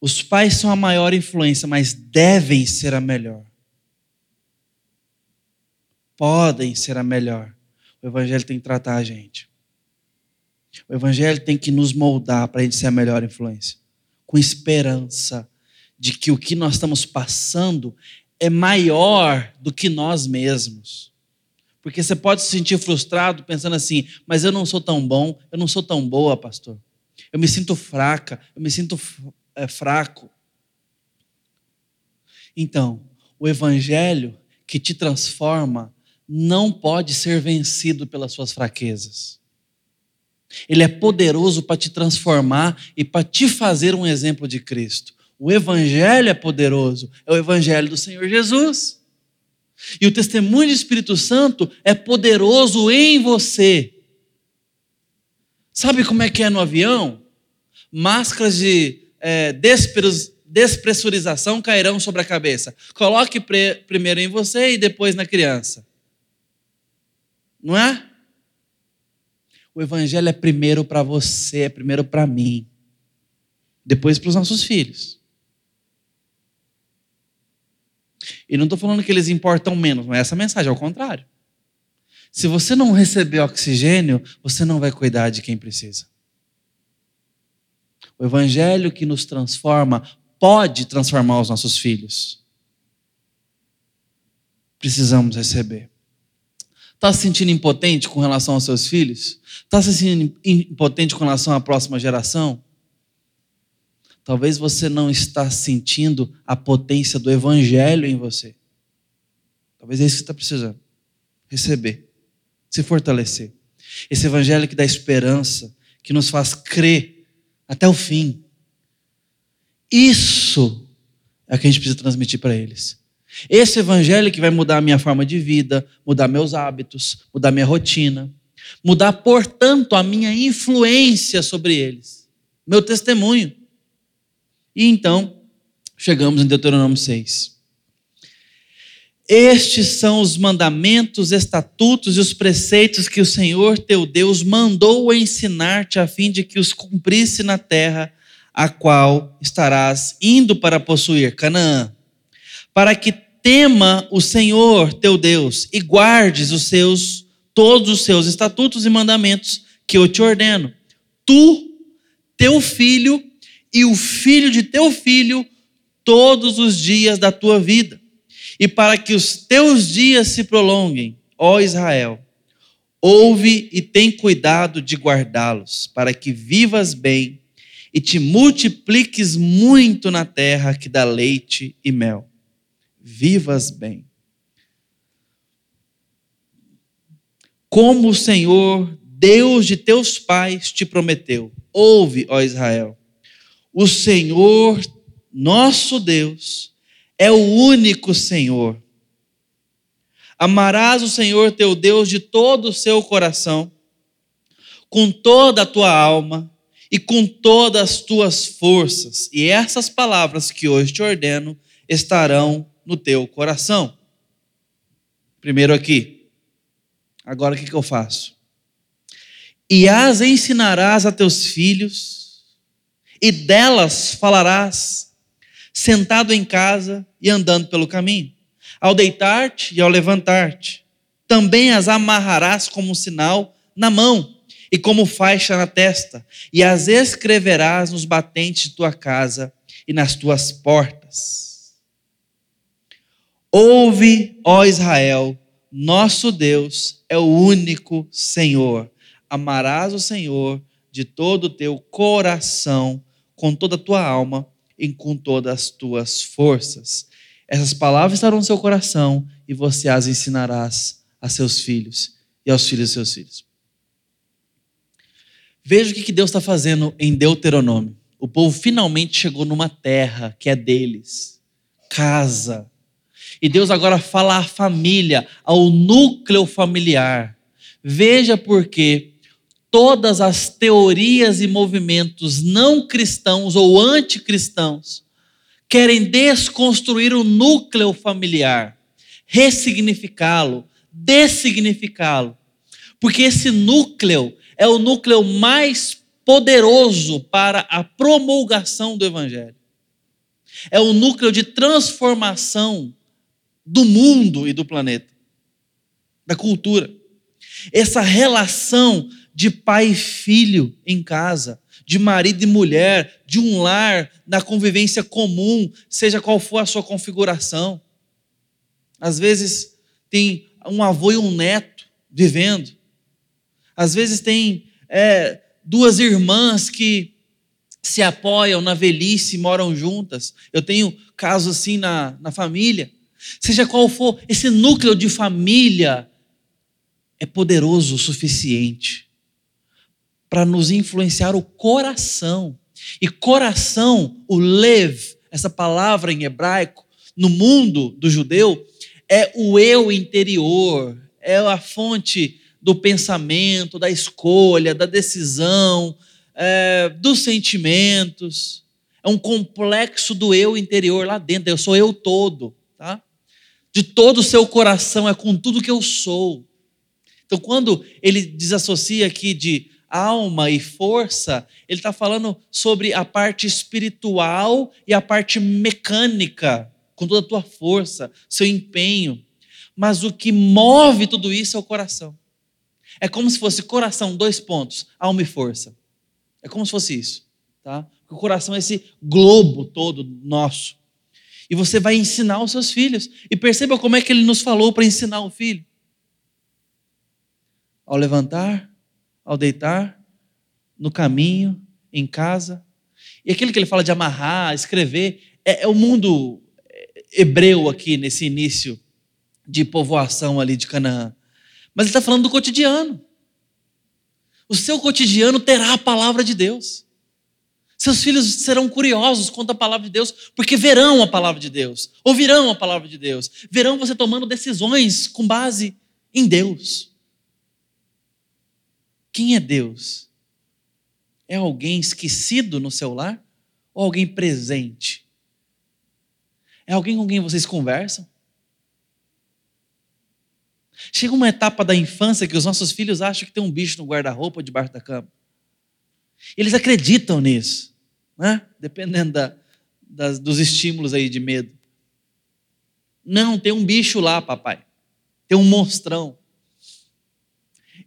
Os pais são a maior influência, mas devem ser a melhor. Podem ser a melhor. O Evangelho tem que tratar a gente. O Evangelho tem que nos moldar para a gente ser a melhor influência, com esperança de que o que nós estamos passando é maior do que nós mesmos. Porque você pode se sentir frustrado pensando assim, mas eu não sou tão bom, eu não sou tão boa, pastor. Eu me sinto fraca, eu me sinto é, fraco. Então, o Evangelho que te transforma não pode ser vencido pelas suas fraquezas. Ele é poderoso para te transformar e para te fazer um exemplo de Cristo. O Evangelho é poderoso, é o Evangelho do Senhor Jesus. E o testemunho do Espírito Santo é poderoso em você Sabe como é que é no avião? Máscaras de é, despressurização cairão sobre a cabeça. Coloque primeiro em você e depois na criança. Não é? O evangelho é primeiro para você, é primeiro para mim, depois para os nossos filhos. E não estou falando que eles importam menos, é essa mensagem, ao contrário. Se você não receber oxigênio, você não vai cuidar de quem precisa. O evangelho que nos transforma pode transformar os nossos filhos. Precisamos receber. Está se sentindo impotente com relação aos seus filhos? Está se sentindo impotente com relação à próxima geração? Talvez você não está sentindo a potência do evangelho em você. Talvez é isso que você está precisando. Receber, se fortalecer. Esse evangelho que dá esperança, que nos faz crer até o fim. Isso é o que a gente precisa transmitir para eles. Esse evangelho que vai mudar a minha forma de vida, mudar meus hábitos, mudar minha rotina, mudar, portanto, a minha influência sobre eles, meu testemunho. E então, chegamos em Deuteronômio 6. Estes são os mandamentos, estatutos e os preceitos que o Senhor teu Deus mandou ensinar-te a fim de que os cumprisse na terra a qual estarás indo para possuir Canaã, para que tema o Senhor teu Deus e guardes os seus todos os seus estatutos e mandamentos que eu te ordeno. Tu, teu filho e o filho de teu filho todos os dias da tua vida, e para que os teus dias se prolonguem, ó Israel. Ouve e tem cuidado de guardá-los, para que vivas bem e te multipliques muito na terra que dá leite e mel vivas bem. Como o Senhor, Deus de teus pais, te prometeu. Ouve, ó Israel. O Senhor, nosso Deus, é o único Senhor. Amarás o Senhor teu Deus de todo o seu coração, com toda a tua alma e com todas as tuas forças. E essas palavras que hoje te ordeno estarão no teu coração. Primeiro aqui. Agora o que, que eu faço? E as ensinarás a teus filhos, e delas falarás, sentado em casa e andando pelo caminho, ao deitar-te e ao levantar-te. Também as amarrarás como um sinal na mão e como faixa na testa, e as escreverás nos batentes de tua casa e nas tuas portas. Ouve, ó Israel, nosso Deus é o único Senhor. Amarás o Senhor de todo o teu coração, com toda a tua alma e com todas as tuas forças. Essas palavras estarão no seu coração e você as ensinarás a seus filhos e aos filhos de seus filhos. Veja o que Deus está fazendo em Deuteronômio. O povo finalmente chegou numa terra que é deles casa e Deus agora fala à família, ao núcleo familiar. Veja porque todas as teorias e movimentos não cristãos ou anticristãos querem desconstruir o núcleo familiar, ressignificá-lo, dessignificá-lo. Porque esse núcleo é o núcleo mais poderoso para a promulgação do evangelho. É o núcleo de transformação do mundo e do planeta, da cultura. Essa relação de pai e filho em casa, de marido e mulher, de um lar, na convivência comum, seja qual for a sua configuração. Às vezes tem um avô e um neto vivendo. Às vezes tem é, duas irmãs que se apoiam na velhice e moram juntas. Eu tenho casos assim na, na família. Seja qual for, esse núcleo de família é poderoso o suficiente para nos influenciar o coração. E coração, o lev, essa palavra em hebraico, no mundo do judeu, é o eu interior, é a fonte do pensamento, da escolha, da decisão, é, dos sentimentos. É um complexo do eu interior lá dentro. Eu sou eu todo, tá? De todo o seu coração, é com tudo que eu sou. Então, quando ele desassocia aqui de alma e força, ele está falando sobre a parte espiritual e a parte mecânica, com toda a tua força, seu empenho. Mas o que move tudo isso é o coração. É como se fosse coração, dois pontos, alma e força. É como se fosse isso, tá? O coração é esse globo todo nosso. E você vai ensinar os seus filhos. E perceba como é que ele nos falou para ensinar o filho. Ao levantar, ao deitar, no caminho, em casa. E aquilo que ele fala de amarrar, escrever, é, é o mundo hebreu aqui nesse início de povoação ali de Canaã. Mas ele está falando do cotidiano. O seu cotidiano terá a palavra de Deus. Seus filhos serão curiosos quanto à palavra de Deus, porque verão a palavra de Deus, ouvirão a palavra de Deus, verão você tomando decisões com base em Deus. Quem é Deus? É alguém esquecido no seu lar ou alguém presente? É alguém com quem vocês conversam? Chega uma etapa da infância que os nossos filhos acham que tem um bicho no guarda-roupa ou debaixo da cama. Eles acreditam nisso, né? dependendo da, das, dos estímulos aí de medo. Não, tem um bicho lá, papai. Tem um monstrão.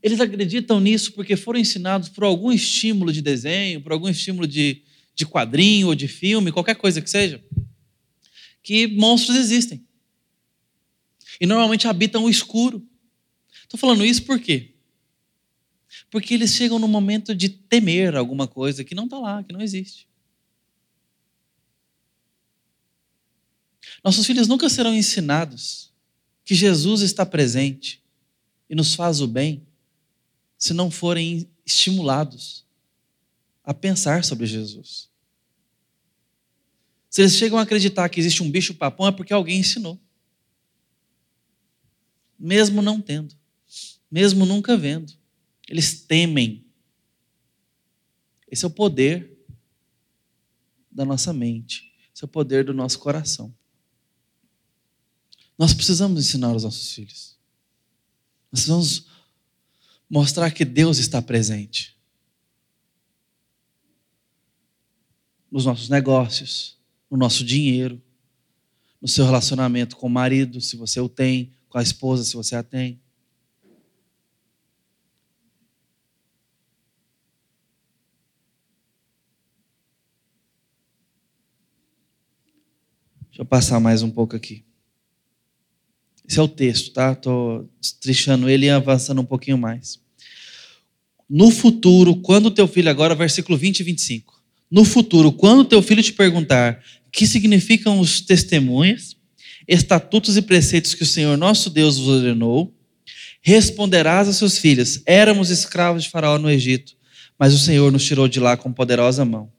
Eles acreditam nisso porque foram ensinados por algum estímulo de desenho, por algum estímulo de, de quadrinho ou de filme, qualquer coisa que seja, que monstros existem. E normalmente habitam o escuro. Estou falando isso por quê? Porque eles chegam no momento de temer alguma coisa que não está lá, que não existe. Nossos filhos nunca serão ensinados que Jesus está presente e nos faz o bem se não forem estimulados a pensar sobre Jesus. Se eles chegam a acreditar que existe um bicho papão, é porque alguém ensinou. Mesmo não tendo, mesmo nunca vendo, eles temem. Esse é o poder da nossa mente, esse é o poder do nosso coração. Nós precisamos ensinar os nossos filhos. Nós precisamos mostrar que Deus está presente nos nossos negócios, no nosso dinheiro, no seu relacionamento com o marido, se você o tem, com a esposa, se você a tem. Deixa eu passar mais um pouco aqui. Esse é o texto, tá? Estou estrichando ele e avançando um pouquinho mais. No futuro, quando teu filho, agora versículo 20 e 25. No futuro, quando teu filho te perguntar o que significam os testemunhas, estatutos e preceitos que o Senhor nosso Deus vos ordenou, responderás a seus filhos: Éramos escravos de Faraó no Egito, mas o Senhor nos tirou de lá com poderosa mão.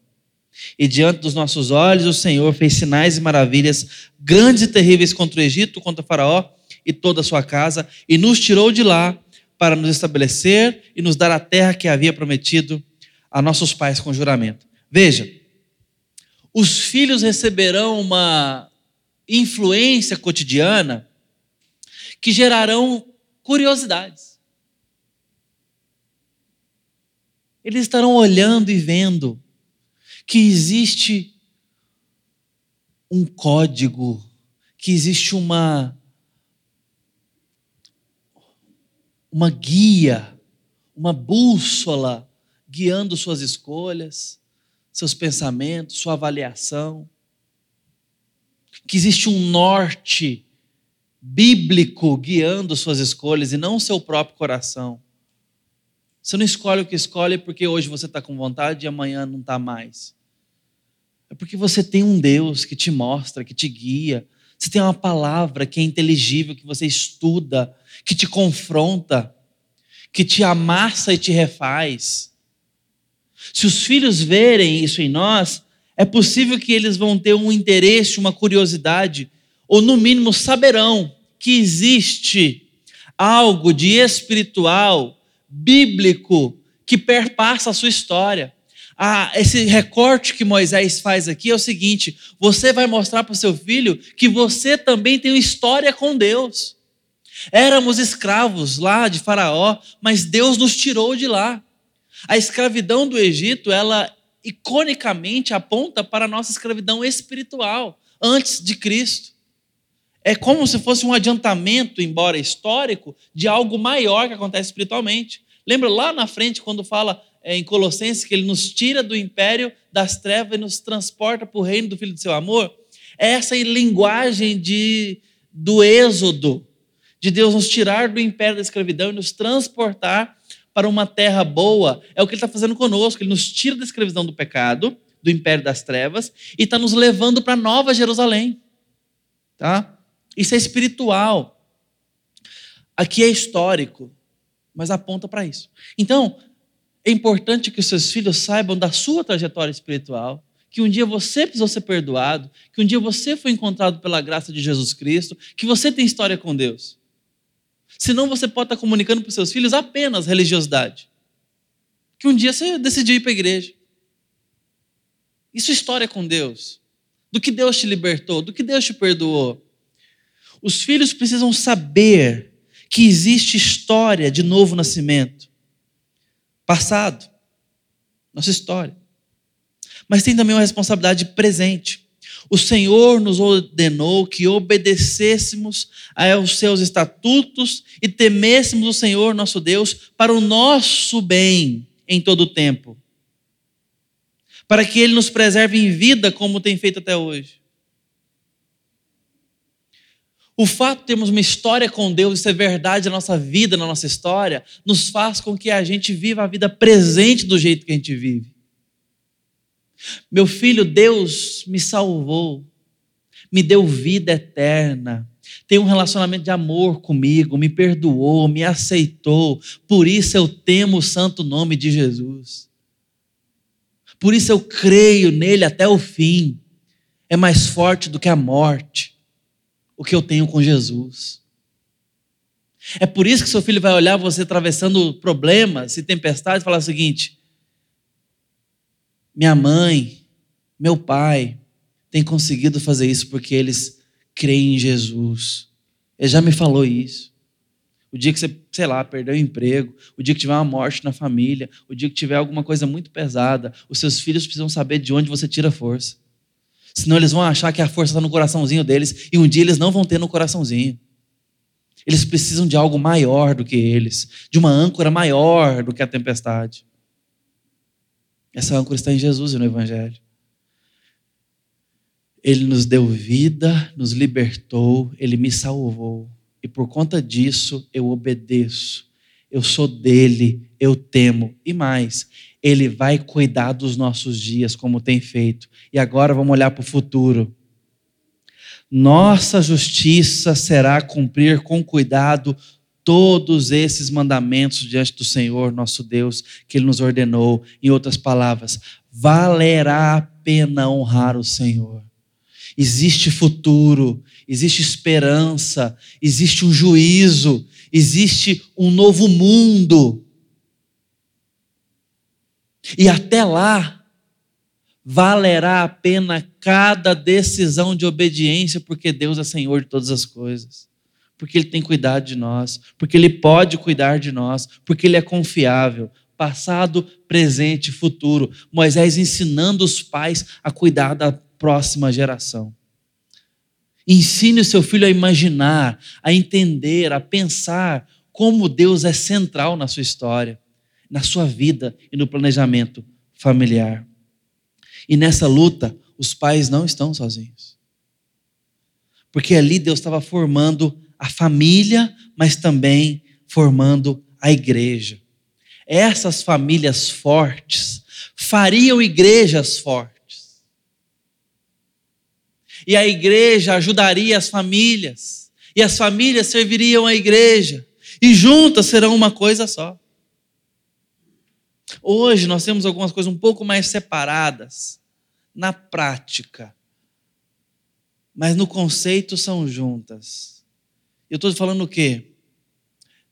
E diante dos nossos olhos, o Senhor fez sinais e maravilhas grandes e terríveis contra o Egito, contra o Faraó e toda a sua casa, e nos tirou de lá para nos estabelecer e nos dar a terra que havia prometido a nossos pais com juramento. Veja, os filhos receberão uma influência cotidiana que gerarão curiosidades. Eles estarão olhando e vendo que existe um código, que existe uma uma guia, uma bússola guiando suas escolhas, seus pensamentos, sua avaliação. Que existe um norte bíblico guiando suas escolhas e não o seu próprio coração. Você não escolhe o que escolhe porque hoje você está com vontade e amanhã não está mais. É porque você tem um Deus que te mostra, que te guia, você tem uma palavra que é inteligível, que você estuda, que te confronta, que te amassa e te refaz. Se os filhos verem isso em nós, é possível que eles vão ter um interesse, uma curiosidade, ou no mínimo saberão que existe algo de espiritual, bíblico, que perpassa a sua história. Ah, esse recorte que Moisés faz aqui é o seguinte: você vai mostrar para o seu filho que você também tem uma história com Deus. Éramos escravos lá de Faraó, mas Deus nos tirou de lá. A escravidão do Egito, ela iconicamente aponta para a nossa escravidão espiritual, antes de Cristo. É como se fosse um adiantamento, embora histórico, de algo maior que acontece espiritualmente. Lembra lá na frente, quando fala em Colossenses que ele nos tira do império das trevas e nos transporta para o reino do Filho do seu amor? É essa linguagem de, do êxodo, de Deus nos tirar do império da escravidão e nos transportar para uma terra boa. É o que Ele está fazendo conosco. Ele nos tira da escravidão do pecado, do império das trevas, e está nos levando para Nova Jerusalém. Tá? Isso é espiritual. Aqui é histórico, mas aponta para isso. Então, é importante que os seus filhos saibam da sua trajetória espiritual, que um dia você precisou ser perdoado, que um dia você foi encontrado pela graça de Jesus Cristo, que você tem história com Deus. Senão você pode estar comunicando para os seus filhos apenas religiosidade. Que um dia você decidiu ir para a igreja. Isso é história com Deus. Do que Deus te libertou, do que Deus te perdoou. Os filhos precisam saber que existe história de novo nascimento passado, nossa história. Mas tem também uma responsabilidade presente. O Senhor nos ordenou que obedecêssemos aos seus estatutos e temêssemos o Senhor nosso Deus para o nosso bem em todo o tempo. Para que Ele nos preserve em vida, como tem feito até hoje. O fato de termos uma história com Deus, isso é verdade na nossa vida, na nossa história, nos faz com que a gente viva a vida presente do jeito que a gente vive. Meu filho, Deus me salvou, me deu vida eterna, tem um relacionamento de amor comigo, me perdoou, me aceitou, por isso eu temo o santo nome de Jesus. Por isso eu creio nele até o fim. É mais forte do que a morte o que eu tenho com Jesus. É por isso que seu filho vai olhar você atravessando problemas e tempestades e falar o seguinte: minha mãe, meu pai tem conseguido fazer isso porque eles creem em Jesus. Ele já me falou isso. O dia que você, sei lá, perdeu o emprego, o dia que tiver uma morte na família, o dia que tiver alguma coisa muito pesada, os seus filhos precisam saber de onde você tira força. Senão eles vão achar que a força está no coraçãozinho deles e um dia eles não vão ter no coraçãozinho. Eles precisam de algo maior do que eles, de uma âncora maior do que a tempestade. Essa âncora está em Jesus e no Evangelho. Ele nos deu vida, nos libertou, ele me salvou. E por conta disso eu obedeço. Eu sou dele, eu temo. E mais, ele vai cuidar dos nossos dias, como tem feito. E agora vamos olhar para o futuro. Nossa justiça será cumprir com cuidado todos esses mandamentos diante do Senhor, nosso Deus, que Ele nos ordenou. Em outras palavras, valerá a pena honrar o Senhor. Existe futuro, existe esperança, existe um juízo, existe um novo mundo e até lá, valerá a pena cada decisão de obediência, porque Deus é Senhor de todas as coisas. Porque Ele tem cuidado de nós, porque Ele pode cuidar de nós, porque Ele é confiável. Passado, presente, futuro. Moisés ensinando os pais a cuidar da próxima geração. Ensine o seu filho a imaginar, a entender, a pensar como Deus é central na sua história na sua vida e no planejamento familiar. E nessa luta, os pais não estão sozinhos. Porque ali Deus estava formando a família, mas também formando a igreja. Essas famílias fortes fariam igrejas fortes. E a igreja ajudaria as famílias. E as famílias serviriam a igreja. E juntas serão uma coisa só. Hoje nós temos algumas coisas um pouco mais separadas na prática, mas no conceito são juntas. Eu estou falando o quê?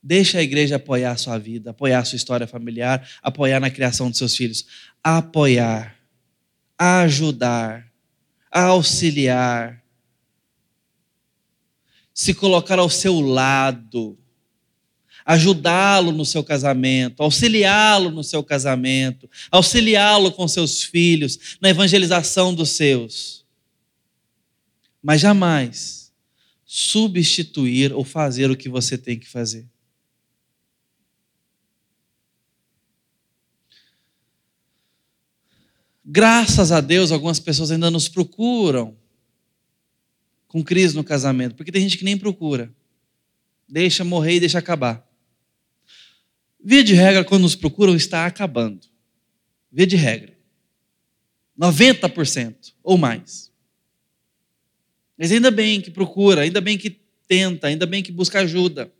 Deixa a igreja apoiar a sua vida, apoiar a sua história familiar, apoiar na criação dos seus filhos. Apoiar, ajudar, auxiliar, se colocar ao seu lado, ajudá-lo no seu casamento, auxiliá-lo no seu casamento, auxiliá-lo com seus filhos, na evangelização dos seus. Mas jamais substituir ou fazer o que você tem que fazer. Graças a Deus, algumas pessoas ainda nos procuram com crise no casamento, porque tem gente que nem procura. Deixa morrer e deixa acabar. Via de regra, quando nos procuram, está acabando. Via de regra. 90% ou mais. Mas ainda bem que procura, ainda bem que tenta, ainda bem que busca ajuda.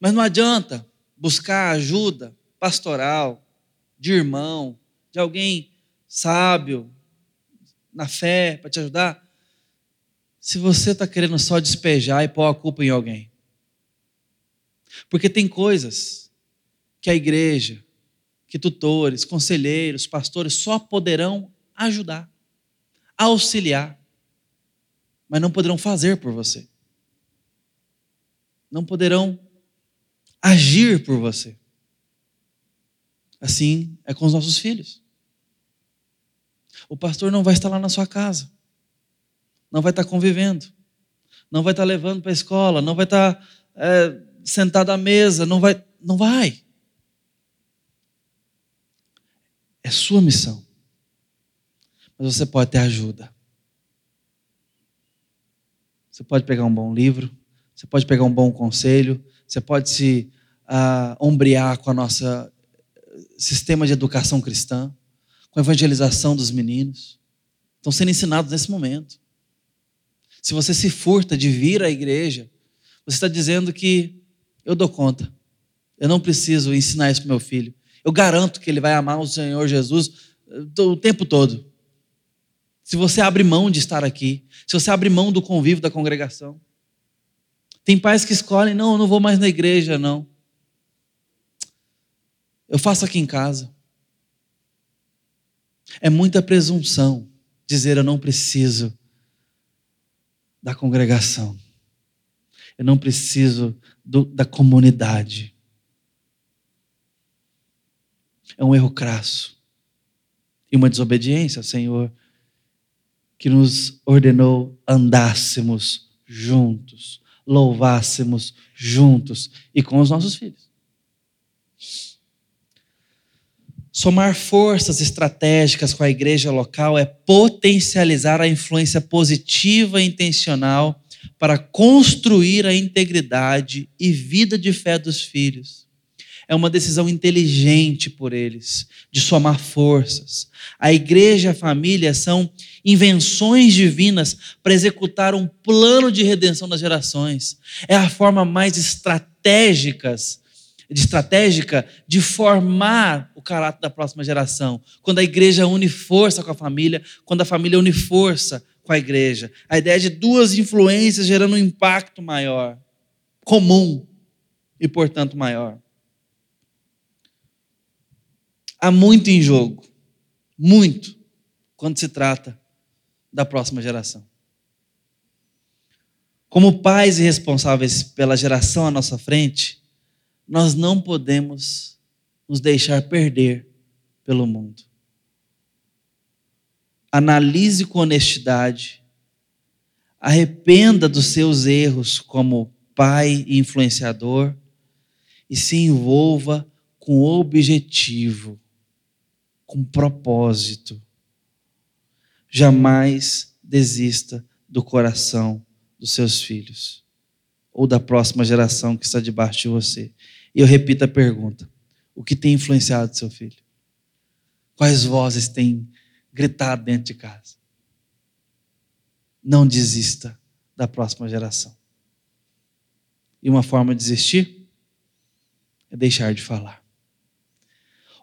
Mas não adianta buscar ajuda pastoral, de irmão, de alguém sábio, na fé, para te ajudar, se você está querendo só despejar e pôr a culpa em alguém. Porque tem coisas que a igreja, que tutores, conselheiros, pastores só poderão ajudar, auxiliar, mas não poderão fazer por você. Não poderão agir por você. Assim é com os nossos filhos. O pastor não vai estar lá na sua casa, não vai estar convivendo, não vai estar levando para a escola, não vai estar é, sentado à mesa, não vai, não vai. É sua missão. Mas você pode ter ajuda. Você pode pegar um bom livro, você pode pegar um bom conselho, você pode se uh, ombrear com a nossa sistema de educação cristã, com a evangelização dos meninos. Estão sendo ensinados nesse momento. Se você se furta de vir à igreja, você está dizendo que eu dou conta. Eu não preciso ensinar isso para meu filho. Eu garanto que ele vai amar o Senhor Jesus eh, o tempo todo. Se você abre mão de estar aqui, se você abre mão do convívio da congregação. Tem pais que escolhem, não, eu não vou mais na igreja, não. Eu faço aqui em casa. É muita presunção dizer eu não preciso da congregação. Eu não preciso do, da comunidade. É um erro crasso e uma desobediência, Senhor, que nos ordenou andássemos juntos, louvássemos juntos e com os nossos filhos. Somar forças estratégicas com a igreja local é potencializar a influência positiva e intencional para construir a integridade e vida de fé dos filhos. É uma decisão inteligente por eles, de somar forças. A igreja e a família são invenções divinas para executar um plano de redenção das gerações. É a forma mais estratégica de estratégica de formar o caráter da próxima geração. Quando a igreja une força com a família, quando a família une força com a igreja. A ideia de duas influências gerando um impacto maior, comum e, portanto, maior. Há muito em jogo, muito, quando se trata da próxima geração. Como pais e responsáveis pela geração à nossa frente, nós não podemos nos deixar perder pelo mundo. Analise com honestidade, arrependa dos seus erros como pai e influenciador e se envolva com objetivo, com propósito. Jamais desista do coração dos seus filhos ou da próxima geração que está debaixo de você. E eu repito a pergunta: o que tem influenciado seu filho? Quais vozes têm gritado dentro de casa? Não desista da próxima geração. E uma forma de desistir é deixar de falar.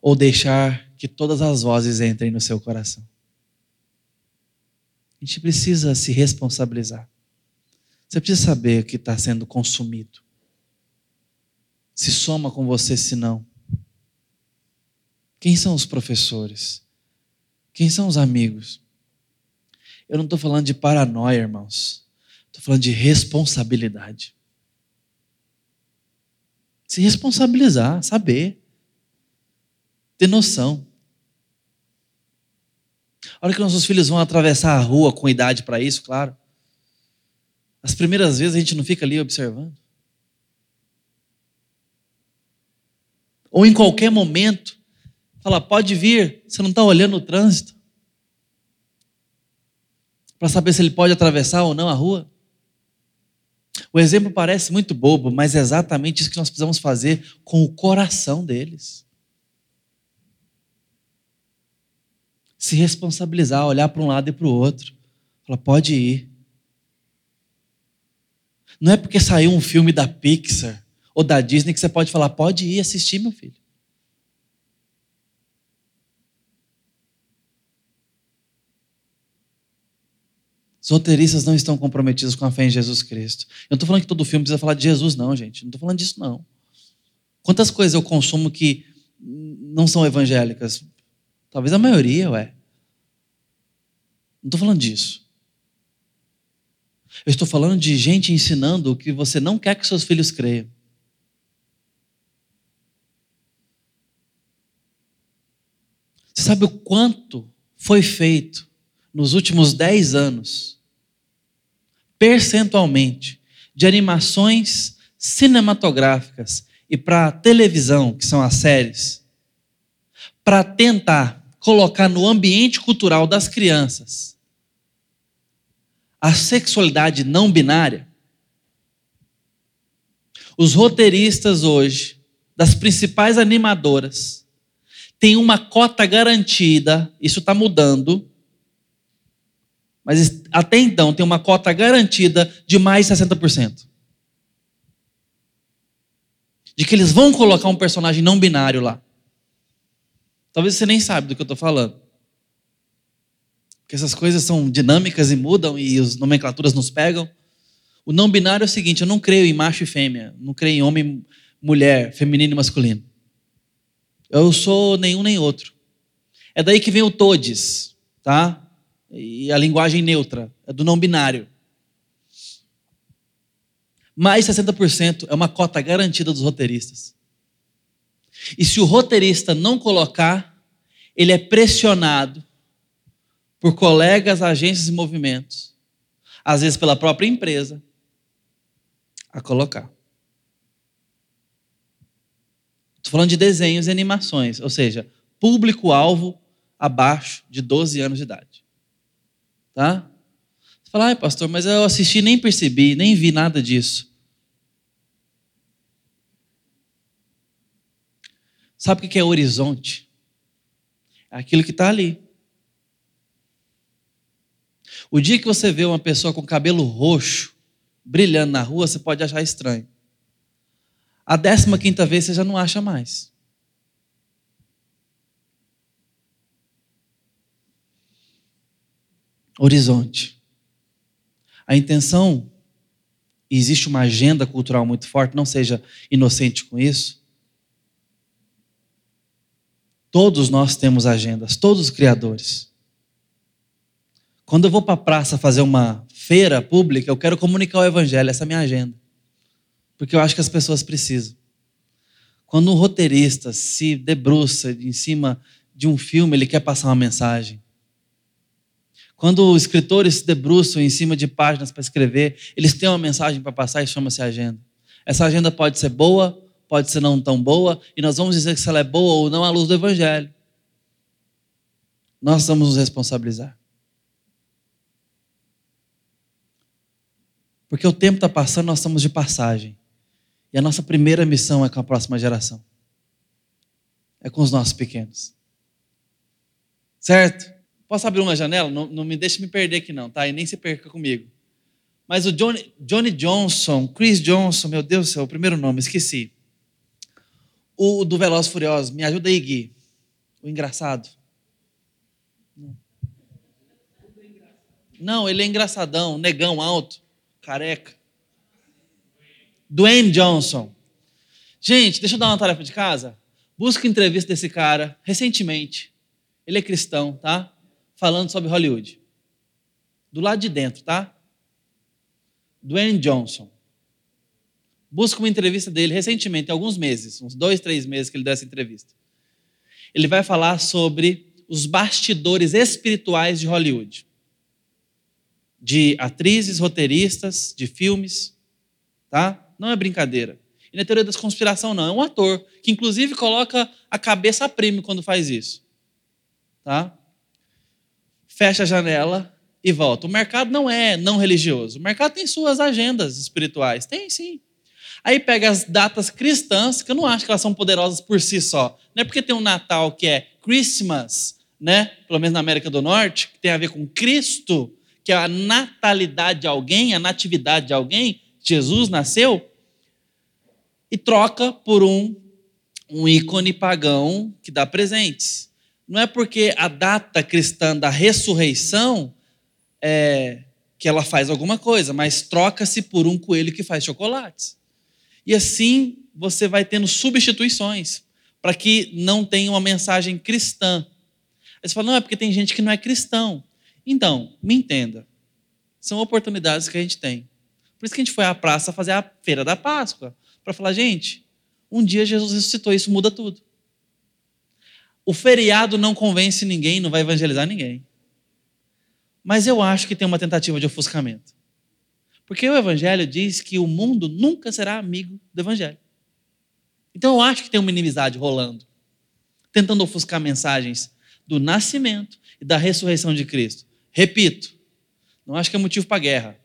Ou deixar que todas as vozes entrem no seu coração. A gente precisa se responsabilizar. Você precisa saber o que está sendo consumido se soma com você se não? Quem são os professores? Quem são os amigos? Eu não estou falando de paranoia, irmãos. Estou falando de responsabilidade. Se responsabilizar, saber, ter noção. A hora que nossos filhos vão atravessar a rua com idade para isso, claro. As primeiras vezes a gente não fica ali observando. Ou em qualquer momento, fala, pode vir, você não está olhando o trânsito. Para saber se ele pode atravessar ou não a rua. O exemplo parece muito bobo, mas é exatamente isso que nós precisamos fazer com o coração deles. Se responsabilizar, olhar para um lado e para o outro. Falar, pode ir. Não é porque saiu um filme da Pixar ou da Disney que você pode falar, pode ir assistir, meu filho. Roteiristas não estão comprometidos com a fé em Jesus Cristo. Eu não estou falando que todo filme precisa falar de Jesus, não, gente. Não estou falando disso, não. Quantas coisas eu consumo que não são evangélicas? Talvez a maioria, ué. Não estou falando disso. Eu estou falando de gente ensinando o que você não quer que seus filhos creiam. Você sabe o quanto foi feito nos últimos 10 anos, percentualmente, de animações cinematográficas e para televisão, que são as séries, para tentar colocar no ambiente cultural das crianças a sexualidade não binária? Os roteiristas hoje, das principais animadoras, têm uma cota garantida, isso está mudando, mas até então tem uma cota garantida de mais 60%. De que eles vão colocar um personagem não binário lá. Talvez você nem sabe do que eu estou falando. Porque essas coisas são dinâmicas e mudam e as nomenclaturas nos pegam. O não binário é o seguinte: eu não creio em macho e fêmea, não creio em homem, mulher, feminino e masculino. Eu sou nenhum nem outro. É daí que vem o todes, tá? E a linguagem neutra, é do não binário. Mais 60% é uma cota garantida dos roteiristas. E se o roteirista não colocar, ele é pressionado por colegas, agências e movimentos, às vezes pela própria empresa, a colocar. Estou falando de desenhos e animações, ou seja, público-alvo abaixo de 12 anos de idade. Tá? Você fala, ai pastor, mas eu assisti nem percebi, nem vi nada disso. Sabe o que é horizonte? É aquilo que está ali. O dia que você vê uma pessoa com cabelo roxo brilhando na rua, você pode achar estranho. A décima quinta vez você já não acha mais. Horizonte. A intenção, e existe uma agenda cultural muito forte, não seja inocente com isso. Todos nós temos agendas, todos os criadores. Quando eu vou para a praça fazer uma feira pública, eu quero comunicar o evangelho, essa é a minha agenda. Porque eu acho que as pessoas precisam. Quando um roteirista se debruça em cima de um filme, ele quer passar uma mensagem. Quando escritores se debruçam em cima de páginas para escrever, eles têm uma mensagem para passar e chama-se agenda. Essa agenda pode ser boa, pode ser não tão boa, e nós vamos dizer se ela é boa ou não à luz do Evangelho. Nós vamos nos responsabilizar. Porque o tempo está passando, nós estamos de passagem. E a nossa primeira missão é com a próxima geração. É com os nossos pequenos. Certo? Posso abrir uma janela? Não, não me deixe me perder aqui não, tá? E nem se perca comigo. Mas o Johnny, Johnny Johnson, Chris Johnson, meu Deus do céu, o primeiro nome, esqueci. O do Veloz Furioso, me ajuda aí, Gui. O engraçado. Não, ele é engraçadão, negão alto, careca. Dwayne Johnson. Gente, deixa eu dar uma tarefa de casa. Busca entrevista desse cara recentemente. Ele é cristão, tá? Falando sobre Hollywood. Do lado de dentro, tá? Dwayne Johnson. Busca uma entrevista dele recentemente, alguns meses, uns dois, três meses que ele deu essa entrevista. Ele vai falar sobre os bastidores espirituais de Hollywood. De atrizes, roteiristas, de filmes, tá? Não é brincadeira. E é teoria da conspiração, não. É um ator que, inclusive, coloca a cabeça a prêmio quando faz isso. Tá? Fecha a janela e volta. O mercado não é não religioso. O mercado tem suas agendas espirituais. Tem sim. Aí pega as datas cristãs, que eu não acho que elas são poderosas por si só. Não é porque tem um Natal que é Christmas, né? Pelo menos na América do Norte, que tem a ver com Cristo, que é a natalidade de alguém, a natividade de alguém. Jesus nasceu e troca por um um ícone pagão que dá presentes. Não é porque a data cristã da ressurreição é, que ela faz alguma coisa, mas troca-se por um coelho que faz chocolates. E assim você vai tendo substituições para que não tenha uma mensagem cristã. Aí você fala, não, é porque tem gente que não é cristão. Então, me entenda. São oportunidades que a gente tem. Por isso que a gente foi à praça fazer a feira da Páscoa. Para falar, gente, um dia Jesus ressuscitou, isso muda tudo. O feriado não convence ninguém, não vai evangelizar ninguém. Mas eu acho que tem uma tentativa de ofuscamento. Porque o Evangelho diz que o mundo nunca será amigo do Evangelho. Então eu acho que tem uma inimizade rolando, tentando ofuscar mensagens do nascimento e da ressurreição de Cristo. Repito, não acho que é motivo para guerra.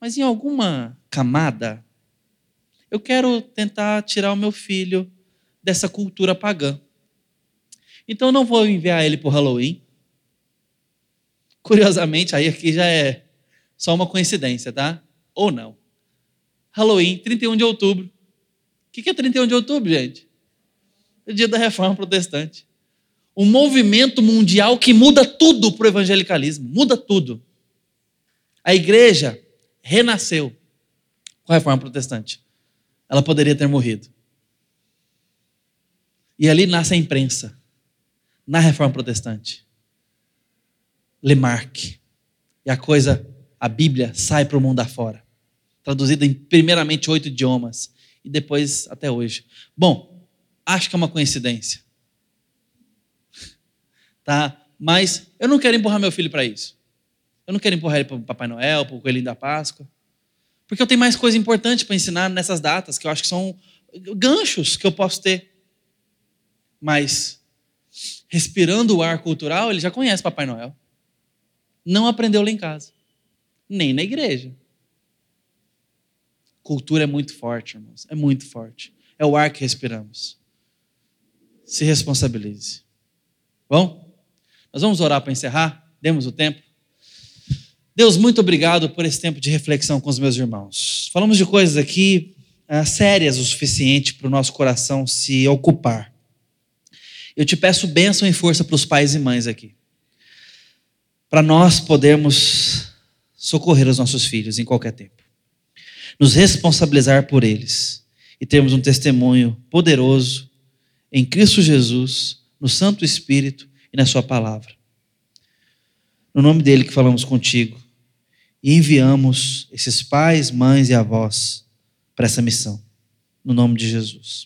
Mas em alguma camada, eu quero tentar tirar o meu filho dessa cultura pagã. Então não vou enviar ele para o Halloween. Curiosamente, aí aqui já é só uma coincidência, tá? Ou não. Halloween, 31 de outubro. O que é 31 de outubro, gente? É o dia da reforma protestante. Um movimento mundial que muda tudo para o evangelicalismo. Muda tudo. A igreja renasceu com a reforma protestante. Ela poderia ter morrido. E ali nasce a imprensa, na reforma protestante. Lemarque. E a coisa a Bíblia sai para o mundo afora. Traduzida em primeiramente oito idiomas e depois até hoje. Bom, acho que é uma coincidência. Tá? Mas eu não quero empurrar meu filho para isso. Eu não quero empurrar ele para o Papai Noel, para o Coelhinho da Páscoa. Porque eu tenho mais coisa importante para ensinar nessas datas, que eu acho que são ganchos que eu posso ter. Mas, respirando o ar cultural, ele já conhece Papai Noel. Não aprendeu lá em casa nem na igreja. Cultura é muito forte, irmãos. É muito forte. É o ar que respiramos. Se responsabilize. Bom, nós vamos orar para encerrar. Demos o tempo. Deus, muito obrigado por esse tempo de reflexão com os meus irmãos. Falamos de coisas aqui uh, sérias o suficiente para o nosso coração se ocupar. Eu te peço bênção e força para os pais e mães aqui. Para nós podermos socorrer os nossos filhos em qualquer tempo. Nos responsabilizar por eles e termos um testemunho poderoso em Cristo Jesus, no Santo Espírito e na Sua palavra. No nome dele que falamos contigo e enviamos esses pais, mães e avós para essa missão. No nome de Jesus.